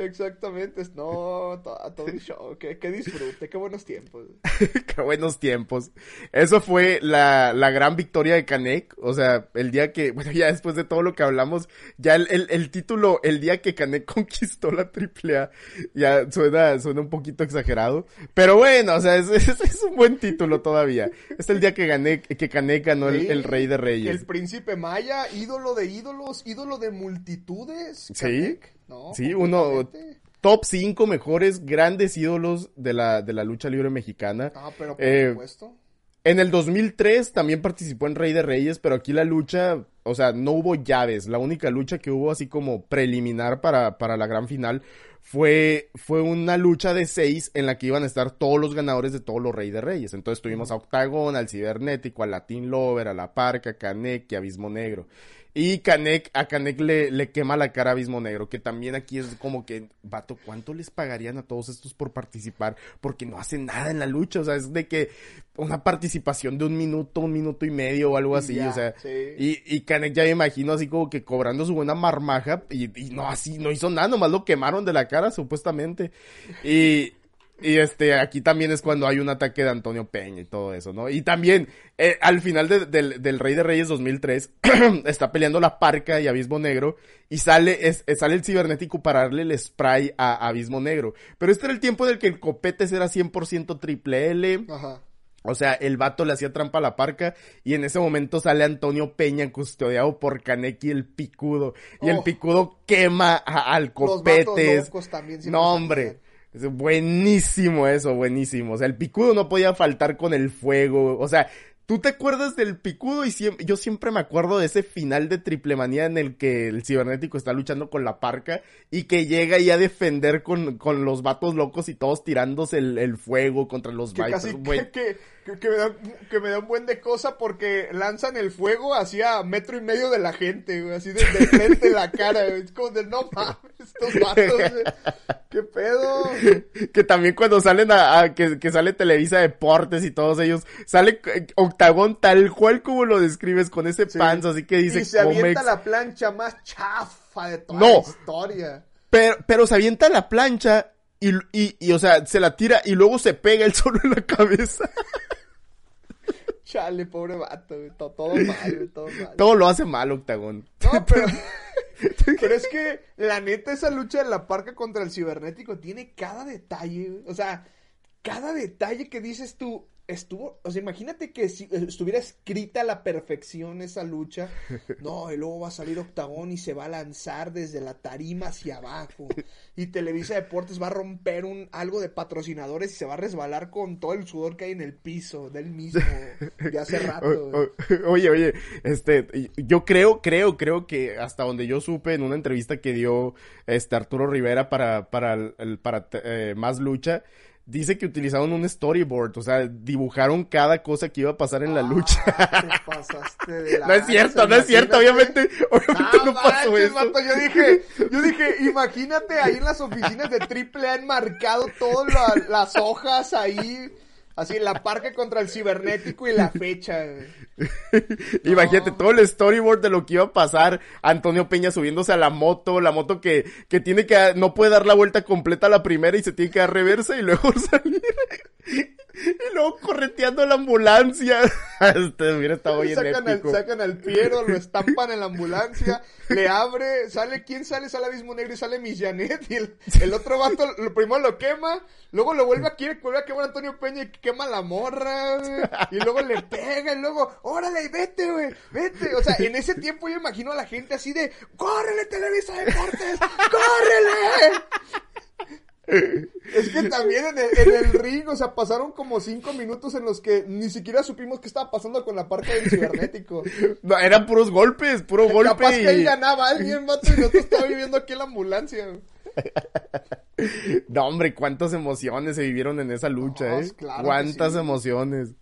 Exactamente. No, to- todo un show. Qué, qué disfrute, qué buenos tiempos. Qué buenos tiempos. Eso fue la, la gran victoria de Canek. O sea, el día que, bueno, ya después de todo lo que hablamos, ya el, el, el título, el día que Canek conquistó la AAA, ya suena, suena un poquito exagerado. Pero bueno, o sea, es, es, es un buen título todavía. Es el día que Canek, que Canek ganó el, Sí, el Rey de Reyes. El príncipe maya, ídolo de ídolos, ídolo de multitudes. Sí. Sí, uno, top 5 mejores grandes ídolos de la, de la lucha libre mexicana. Ah, pero por Eh, supuesto. En el 2003 también participó en Rey de Reyes, pero aquí la lucha, o sea, no hubo llaves. La única lucha que hubo así como preliminar para, para la gran final fue, fue una lucha de seis en la que iban a estar todos los ganadores de todos los Rey de Reyes. Entonces tuvimos a Octagon, al Cibernético, al Latin Lover, a La Parca, a Canek a Abismo Negro. Y Canek, a Canek le, le quema la cara a Abismo Negro, que también aquí es como que, vato, ¿cuánto les pagarían a todos estos por participar? Porque no hacen nada en la lucha, o sea, es de que una participación de un minuto, un minuto y medio o algo así, ya, o sea, sí. y, y Canek ya me imagino así como que cobrando su buena marmaja y, y no así, no hizo nada, nomás lo quemaron de la cara supuestamente. Y, Y este, aquí también es cuando hay un ataque de Antonio Peña y todo eso, ¿no? Y también, eh, al final del Rey de Reyes 2003, está peleando la parca y Abismo Negro, y sale, es, sale el cibernético para darle el spray a, Abismo Negro. Pero este era el tiempo en el que el Copetes era 100% triple L. Ajá. O sea, el vato le hacía trampa a la parca y en ese momento sale Antonio Peña custodiado por Kaneki el picudo. Y el oh. picudo quema al copetes. no, hombre. Es buenísimo eso, buenísimo. O sea, el picudo no podía faltar con el fuego. O sea, ¿Tú te acuerdas del picudo? Y yo siempre me acuerdo de ese final de triple manía en el que el cibernético está luchando con la parca y que llega ahí a defender con, con los vatos locos y todos tirándose el, fuego contra los que que, que, me da, que me da un buen de cosa porque lanzan el fuego hacia metro y medio de la gente, así de, frente de la cara, Es como de no mames, estos vatos, ¿Qué pedo? Que también cuando salen a, que, que, sale Televisa Deportes y todos ellos, sale Octagón tal cual como lo describes, con ese panzo, así que dice. Y se avienta la plancha más chafa de toda la historia. Pero, pero se avienta la plancha y, y, y, o sea, se la tira y luego se pega el solo en la cabeza. Chale, pobre vato, todo, todo mal, todo mal. Todo lo hace mal, Octagón. No, pero... pero es que, la neta, esa lucha de la parca contra el cibernético tiene cada detalle, o sea, cada detalle que dices tú, estuvo, o sea, imagínate que si eh, estuviera escrita a la perfección esa lucha, no, y luego va a salir Octagón y se va a lanzar desde la tarima hacia abajo, y Televisa Deportes va a romper un algo de patrocinadores y se va a resbalar con todo el sudor que hay en el piso del mismo de hace rato. oye, oye, este, yo creo, creo, creo que hasta donde yo supe en una entrevista que dio este Arturo Rivera para, para, el, para eh, Más Lucha, dice que utilizaron un storyboard, o sea, dibujaron cada cosa que iba a pasar en la lucha. no es cierto, no es cierto, obviamente, obviamente no, pasó eso. yo dije, yo dije, imagínate ahí en las oficinas de AAA enmarcado todas las hojas ahí Así, la parca contra el cibernético y la fecha. Imagínate todo el storyboard de lo que iba a pasar. Antonio Peña subiéndose a la moto, la moto que, que tiene que, no puede dar la vuelta completa a la primera y se tiene que dar reversa y luego salir. Y luego correteando la ambulancia. este hubiera estado bien sacan Al, sacan al Piero, lo estampan en la ambulancia, le abre, sale, ¿quién sale? Sale Abismo Negro y sale Millanet y el, el otro vato lo primero lo quema, luego lo vuelve a, vuelve a quemar Antonio Peña y quema la morra, y luego le pega y luego, órale, vete, güey, vete. O sea, en ese tiempo yo imagino a la gente así de, ¡córrele, Televisa Deportes! ¡Córrele! Es que también en el, ring, o sea, pasaron como cinco minutos en los que ni siquiera supimos qué estaba pasando con la parte del cibernético. No, eran puros golpes, puro golpe. Capaz que ahí ganaba alguien, vato, y nosotros estaba viviendo aquí en la ambulancia. No, hombre, cuántas emociones se vivieron en esa lucha, eh. cuántas emociones.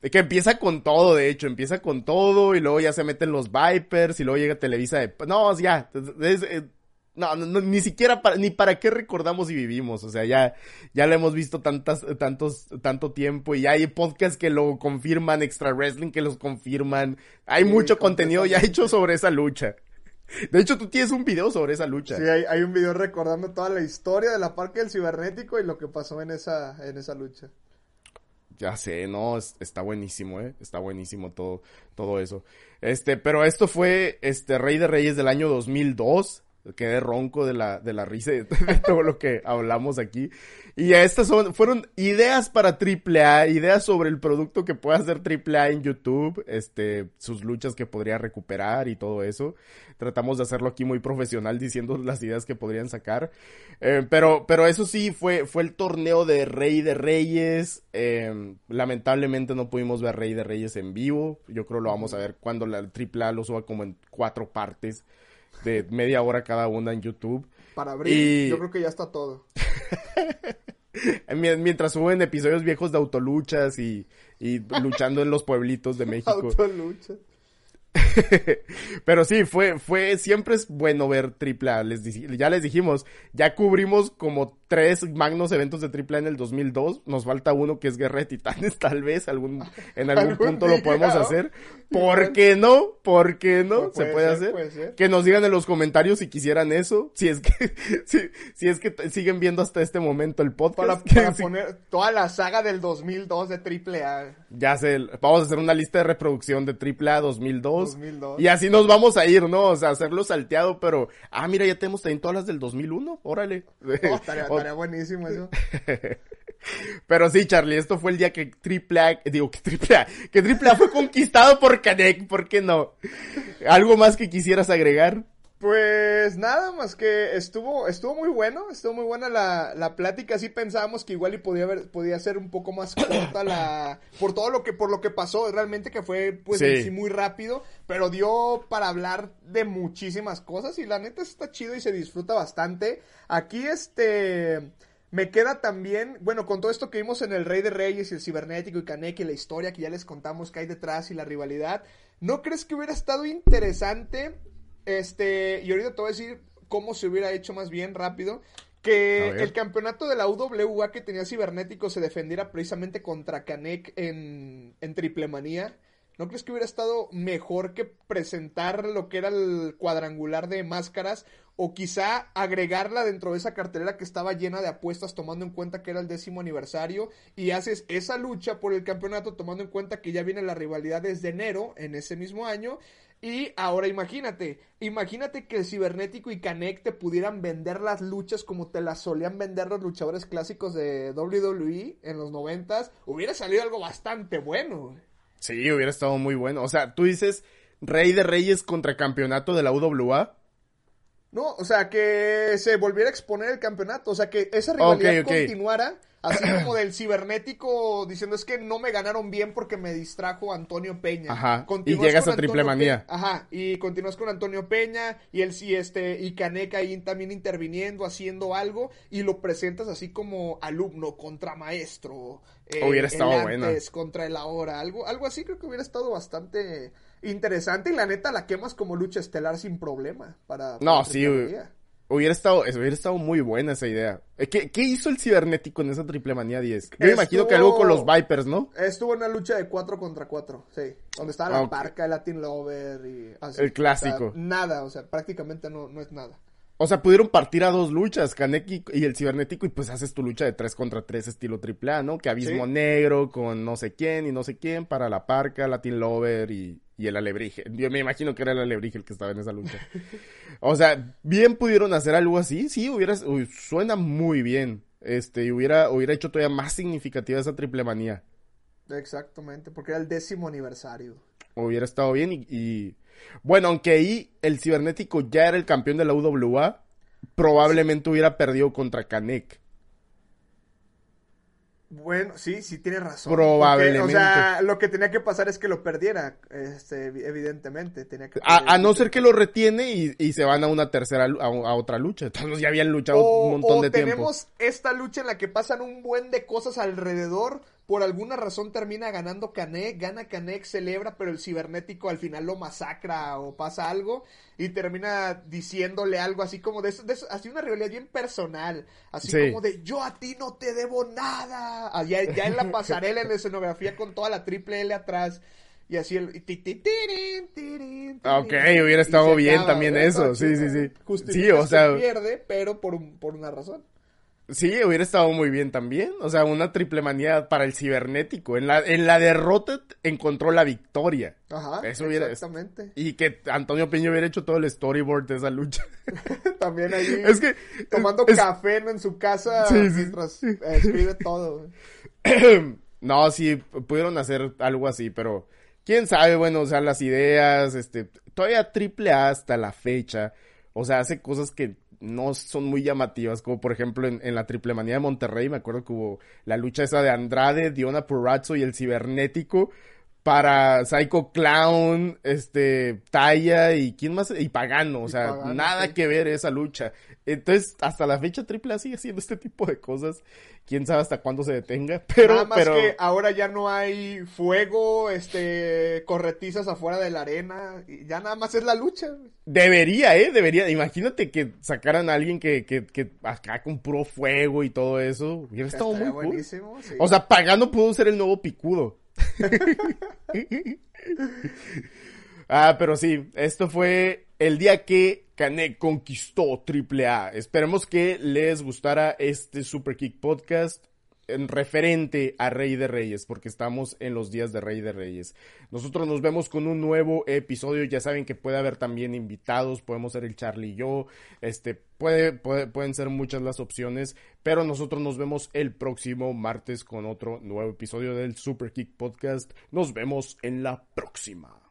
De que empieza con todo, de hecho, empieza con todo y luego ya se meten los Vipers y luego llega Televisa de... No, ya, es, eh, no, no, ni siquiera para, ni para qué recordamos y vivimos. O sea, ya, ya lo hemos visto tantas, tantos, tanto tiempo y hay podcasts que lo confirman, extra wrestling que los confirman. Hay mucho contenido ya hecho sobre esa lucha. De hecho, tú tienes un video sobre esa lucha. Sí, hay, hay un video recordando toda la historia de la parque del cibernético y lo que pasó en esa, en esa lucha. Ya sé, no, está buenísimo, eh. Está buenísimo todo, todo eso. Este, pero esto fue, este, Rey de Reyes del año 2002 quedé ronco de la, de la risa de, todo lo que hablamos aquí. Y estas son, fueron ideas para AAA, ideas sobre el producto que puede hacer AAA en YouTube, este, sus luchas que podría recuperar y todo eso. Tratamos de hacerlo aquí muy profesional diciendo las ideas que podrían sacar. Eh, pero, pero eso sí, fue, fue el torneo de Rey de Reyes. Eh, lamentablemente no pudimos ver Rey de Reyes en vivo. Yo creo lo vamos a ver cuando la AAA lo suba como en cuatro partes de media hora cada una en YouTube. Para abrir, yo creo que ya está todo. Mientras suben episodios viejos de autoluchas y, y luchando en los pueblitos de México. Autoluchas. Pero sí, fue, fue, siempre es bueno ver triple Les, ya les dijimos, ya cubrimos como tres magnos eventos de AAA en el 2002. Nos falta uno que es Guerra de Titanes, tal vez. Algún, en algún punto lo podemos hacer. ¿Por qué no? ¿Por qué no? Se puede hacer. Que nos digan en los comentarios si quisieran eso. Si es que, si, es que siguen viendo hasta este momento el podcast. Para, poner toda la saga del 2002 de AAA. Ya sé, vamos a hacer una lista de reproducción de AAA 2002. 2002. Y así nos vamos a ir, ¿no? O sea, hacerlo salteado, pero, ah, mira, ya tenemos también todas las del 2001. Órale. estaría buenísimo eso. Pero sí, Charlie, esto fue el día que AAA, digo que AAA, que fue conquistado por Canek, ¿por qué no? ¿Algo más que quisieras agregar? Pues nada más que estuvo, estuvo muy bueno, estuvo muy buena la, la plática, sí pensábamos que igual y podía haber, podía ser un poco más corta la, por todo lo que, por lo que pasó, realmente que fue pues sí. muy rápido, pero dio para hablar de muchísimas cosas y la neta está chido y se disfruta bastante. Aquí este, me queda también, bueno, con todo esto que vimos en el Rey de Reyes y el Cibernético y Kaneki, la historia que ya les contamos que hay detrás y la rivalidad, ¿no crees que hubiera estado interesante este, y ahorita te voy a decir cómo se hubiera hecho más bien rápido. Que el campeonato de la UWA que tenía Cibernético se defendiera precisamente contra Canek en, en Triple Manía. ¿No crees que hubiera estado mejor que presentar lo que era el cuadrangular de máscaras o quizá agregarla dentro de esa cartelera que estaba llena de apuestas tomando en cuenta que era el décimo aniversario y haces esa lucha por el campeonato tomando en cuenta que ya viene la rivalidad desde enero en ese mismo año y ahora imagínate, imagínate que el Cibernético y Canek te pudieran vender las luchas como te las solían vender los luchadores clásicos de WWE en los noventas, hubiera salido algo bastante bueno. Sí, hubiera estado muy bueno. O sea, tú dices Rey de Reyes contra campeonato de la UWA. No, o sea, que se volviera a exponer el campeonato, o sea, que esa rivalidad continuara Así como del cibernético diciendo es que no me ganaron bien porque me distrajo Antonio Peña. Ajá. y llegas a triple manía. Ajá. Y continúas con Antonio Peña y el sí este y Caneca ahí también interviniendo, haciendo algo y lo presentas así como alumno contra maestro. Eh, hubiera estado bueno. contra el ahora, algo algo así creo que hubiera estado bastante interesante y la neta la quemas como lucha estelar sin problema para, No, sí, Hubiera estado, hubiera estado muy buena esa idea. Eh, ¿Qué, qué hizo el cibernético en esa triple manía 10? Yo me imagino que algo con los Vipers, ¿no? Estuvo en una lucha de 4 contra 4, sí. Donde estaba la parca, el Latin Lover y así. El clásico. nada, o sea, prácticamente no, no es nada. O sea, pudieron partir a dos luchas, Kaneki y el cibernético, y pues haces tu lucha de 3 contra 3 estilo triple A, ¿no? Que abismo negro con no sé quién y no sé quién para la parca, Latin Lover y y el alebrije. Yo me imagino que era el alebrije el que estaba en esa lucha. o sea, bien pudieron hacer algo así, sí, hubiera, suena muy bien. Este, y hubiera, hubiera hecho todavía más significativa esa triple manía. Exactamente, porque era el décimo aniversario. Hubiera estado bien y, y... bueno, aunque ahí el cibernético ya era el campeón de la UWA, probablemente hubiera perdido contra Kanek. Bueno, sí, sí tiene razón. Probablemente. o sea, lo que tenía que pasar es que lo perdiera, este, evidentemente. Tenía que a, no ser que lo retiene y, y, se van a una tercera, a, otra lucha. Entonces ya habían luchado un montón de tiempo. tenemos esta lucha en la que pasan un buen de cosas alrededor por alguna razón termina ganando Canek, gana Canek, celebra, pero el cibernético al final lo masacra o pasa algo y termina diciéndole algo así como de de así una realidad bien personal, así como de yo a ti no te debo nada, ah, ya, en la pasarela en la escenografía con toda la triple L atrás. Y así el... Ok, hubiera estado bien también eso, sí, sí, sí. Sí, o sea... pierde, pero por, por una razón. Sí, hubiera estado muy bien también. O sea, una triple manía para el cibernético. En la, en la derrota encontró la victoria. Ajá. Eso hubiera, exactamente. Y que Antonio Peña hubiera hecho todo el storyboard de esa lucha. también ahí. Es que. Tomando café en su casa sí, mientras escribe todo. no, sí, pudieron hacer algo así, pero. Quién sabe, bueno, o sea, las ideas, este. Todavía triple A hasta la fecha. O sea, hace cosas que no son muy llamativas, como por ejemplo en, la triple manía de Monterrey, me acuerdo que hubo la lucha esa de Andrade, Diona Purrazzo y el cibernético, para Psycho Clown, este, Taya y quién más, y Pagano, o sea, Pagano, nada sí. que ver esa lucha. Entonces, hasta la fecha AAA sigue haciendo este tipo de cosas. Quién sabe hasta cuándo se detenga, pero, Nada más pero, que ahora ya no hay fuego, este, corretizas afuera de la arena, y ya nada más es la lucha. debería, eh, debería. Imagínate que sacaran a alguien que, que, que acá con puro fuego y todo eso. Hubiera estado muy cool. sí. O sea, Pagano pudo ser el nuevo picudo. ah, pero sí, esto fue el día que Canek conquistó AAA. Esperemos que les gustara este Super Kick Podcast en referente a Rey de Reyes, porque estamos en los días de Rey de Reyes. Nosotros nos vemos con un nuevo episodio. Ya saben que puede haber también invitados, podemos ser el Charlie y yo, este, puede, puede- pueden ser muchas las opciones, pero nosotros nos vemos el próximo martes con otro nuevo episodio del Super Kick Podcast. Nos vemos en la próxima.